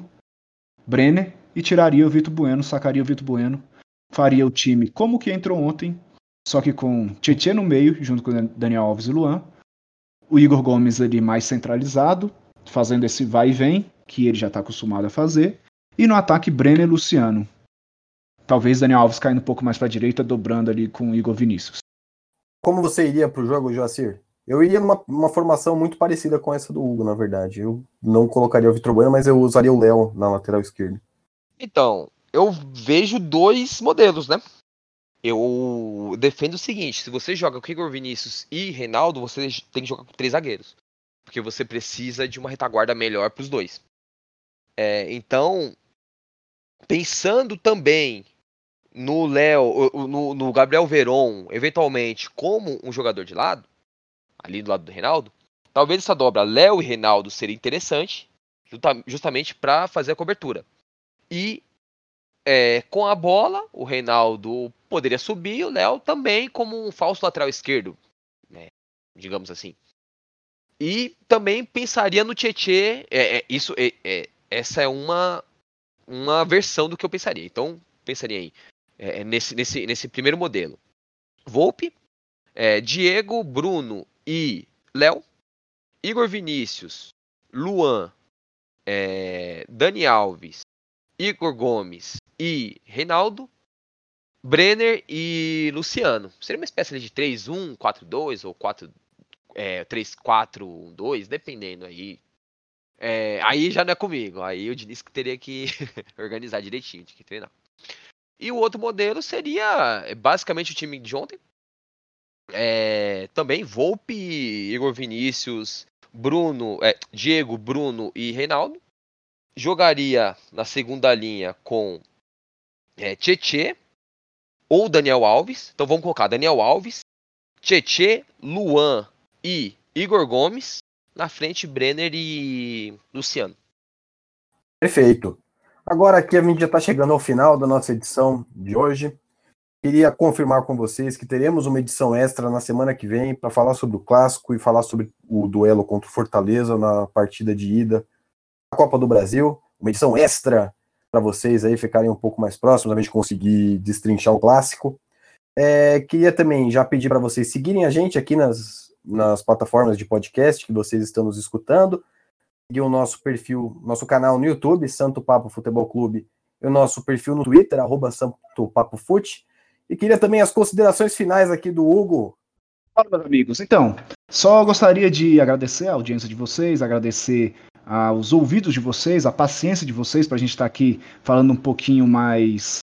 Brenner e tiraria o Vitor Bueno, sacaria o Vitor Bueno, faria o time como que entrou ontem, só que com Tietchan no meio, junto com Daniel Alves e Luan, o Igor Gomes ali mais centralizado, fazendo esse vai e vem, que ele já está acostumado a fazer, e no ataque Brenner e Luciano, Talvez Daniel Alves caindo um pouco mais para a direita, dobrando ali com o Igor Vinícius. Como você iria para o jogo, Joacir? Eu iria numa uma formação muito parecida com essa do Hugo, na verdade. Eu não colocaria o Vitor Bueno, mas eu usaria o Léo na lateral esquerda. Então, eu vejo dois modelos, né? Eu defendo o seguinte: se você joga com Igor Vinícius e Reinaldo, você tem que jogar com três zagueiros. Porque você precisa de uma retaguarda melhor para os dois. É, então, pensando também no Léo, no, no, Gabriel Veron, eventualmente como um jogador de lado, ali do lado do Reinaldo, talvez essa dobra Léo e Reinaldo seria interessante, justamente para fazer a cobertura. E é, com a bola, o Reinaldo poderia subir o Léo também como um falso lateral esquerdo, né, digamos assim. E também pensaria no Tietê, é, é, isso, é, é, essa é uma, uma versão do que eu pensaria. Então, pensaria em é, é, nesse, nesse, nesse primeiro modelo. Volpe, é, Diego, Bruno e Léo, Igor Vinícius, Luan, é, Dani Alves, Igor Gomes e Reinaldo, Brenner e Luciano. Seria uma espécie de 3-1, 4-2 ou 4, é, 3-4-1-2, dependendo aí. É, aí já não é comigo. Aí o Diniz teria que organizar direitinho, tinha que treinar. E o outro modelo seria é, basicamente o time de ontem. É, também Volpe, Igor Vinícius, Bruno, é, Diego, Bruno e Reinaldo. Jogaria na segunda linha com é, Tietê ou Daniel Alves. Então vamos colocar Daniel Alves, Tietê, Luan e Igor Gomes. Na frente, Brenner e Luciano. Perfeito. Agora aqui a gente já está chegando ao final da nossa edição de hoje. Queria confirmar com vocês que teremos uma edição extra na semana que vem para falar sobre o clássico e falar sobre o duelo contra o Fortaleza na partida de ida da Copa do Brasil. Uma edição extra para vocês aí ficarem um pouco mais próximos, a gente conseguir destrinchar o clássico. É, queria também já pedir para vocês seguirem a gente aqui nas, nas plataformas de podcast que vocês estão nos escutando seguir o nosso perfil, nosso canal no YouTube, Santo Papo Futebol Clube, e o nosso perfil no Twitter, arroba Santo Papo Fute. E queria também as considerações finais aqui do Hugo. Fala, meus amigos. Então, só gostaria de agradecer a audiência de vocês, agradecer aos ouvidos de vocês, a paciência de vocês para a gente estar tá aqui falando um pouquinho mais.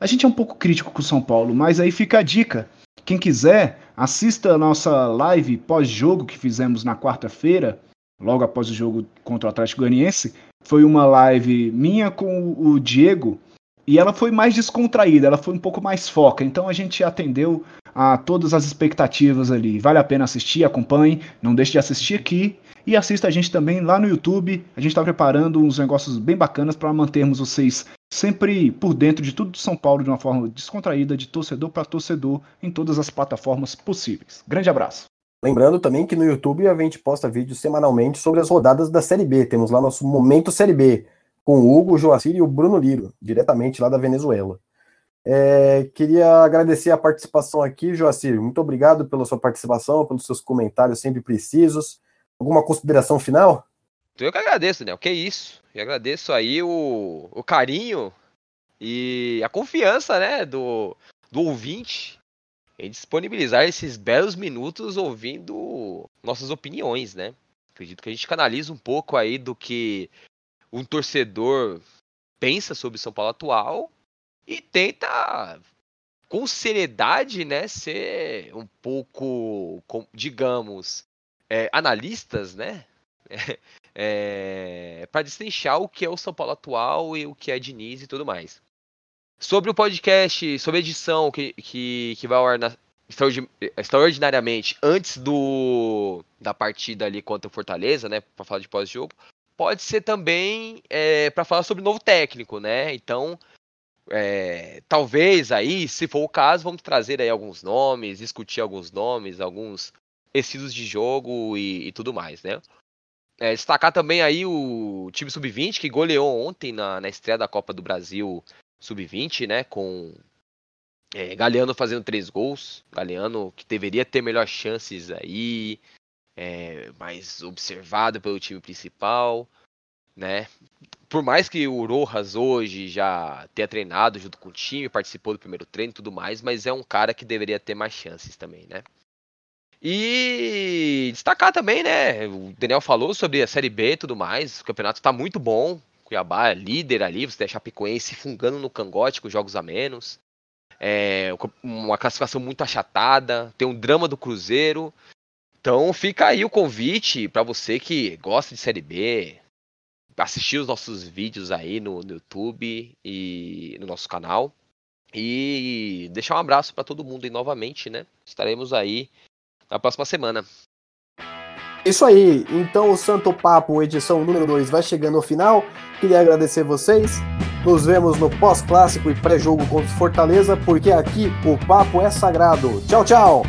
A gente é um pouco crítico com o São Paulo, mas aí fica a dica. Quem quiser, assista a nossa live pós-jogo que fizemos na quarta-feira logo após o jogo contra o Atlético Goianiense, foi uma live minha com o Diego E ela foi mais descontraída, ela foi um pouco mais foca. Então a gente atendeu a todas as expectativas ali. Vale a pena assistir, acompanhe, não deixe de assistir aqui e assista a gente também lá no YouTube. A gente está preparando uns negócios bem bacanas para mantermos vocês sempre por dentro de tudo de São Paulo de uma forma descontraída, de torcedor para torcedor, em todas as plataformas possíveis. Grande abraço. Lembrando também que no YouTube a gente posta vídeos semanalmente sobre as rodadas da Série B. Temos lá nosso Momento Série B, com o Hugo, o Joacir e o Bruno Liro, diretamente lá da Venezuela. É, queria agradecer a participação aqui, Joacir. Muito obrigado pela sua participação, pelos seus comentários sempre precisos. Alguma consideração final? Eu que agradeço, Daniel. Que isso. Eu agradeço aí o, o carinho e a confiança, né, do, do ouvinte em disponibilizar esses belos minutos ouvindo nossas opiniões, né? Acredito que a gente canaliza um pouco aí do que um torcedor pensa sobre São Paulo atual e tenta com seriedade, né, ser um pouco, digamos, é, analistas, né, é, para destrinchar o que é o São Paulo atual e o que é Diniz e tudo mais. Sobre o podcast, sobre a edição que, que, que vai ao ar na, extraordinariamente antes do da partida ali contra o Fortaleza, né, para falar de pós-jogo, pode ser também é, para falar sobre o novo técnico, né? Então, é, talvez aí, se for o caso, vamos trazer aí alguns nomes, discutir alguns nomes, alguns estilos de jogo e, e tudo mais, né? É, destacar também aí o time sub-20 que goleou ontem na, na estreia da Copa do Brasil sub-20, né? Com é, Galeano fazendo três gols. Galeano que deveria ter melhores chances aí, é, mais observado pelo time principal, né? Por mais que o Rojas hoje já tenha treinado junto com o time, participou do primeiro treino e tudo mais, mas é um cara que deveria ter mais chances também, né? E destacar também, né? O Daniel falou sobre a Série B e tudo mais. O campeonato está muito bom. Cuiabá é líder ali. Você tem a Chapecoense fungando no cangote com jogos a menos. É uma classificação muito achatada. Tem um drama do Cruzeiro. Então fica aí o convite para você que gosta de Série B, assistir os nossos vídeos aí no, no YouTube e no nosso canal. E deixar um abraço para todo mundo aí novamente, né? Estaremos aí na próxima semana. Isso aí, então o Santo Papo, edição número 2, vai chegando ao final. Queria agradecer vocês. Nos vemos no pós-clássico e pré-jogo contra Fortaleza, porque aqui o papo é sagrado. Tchau, tchau!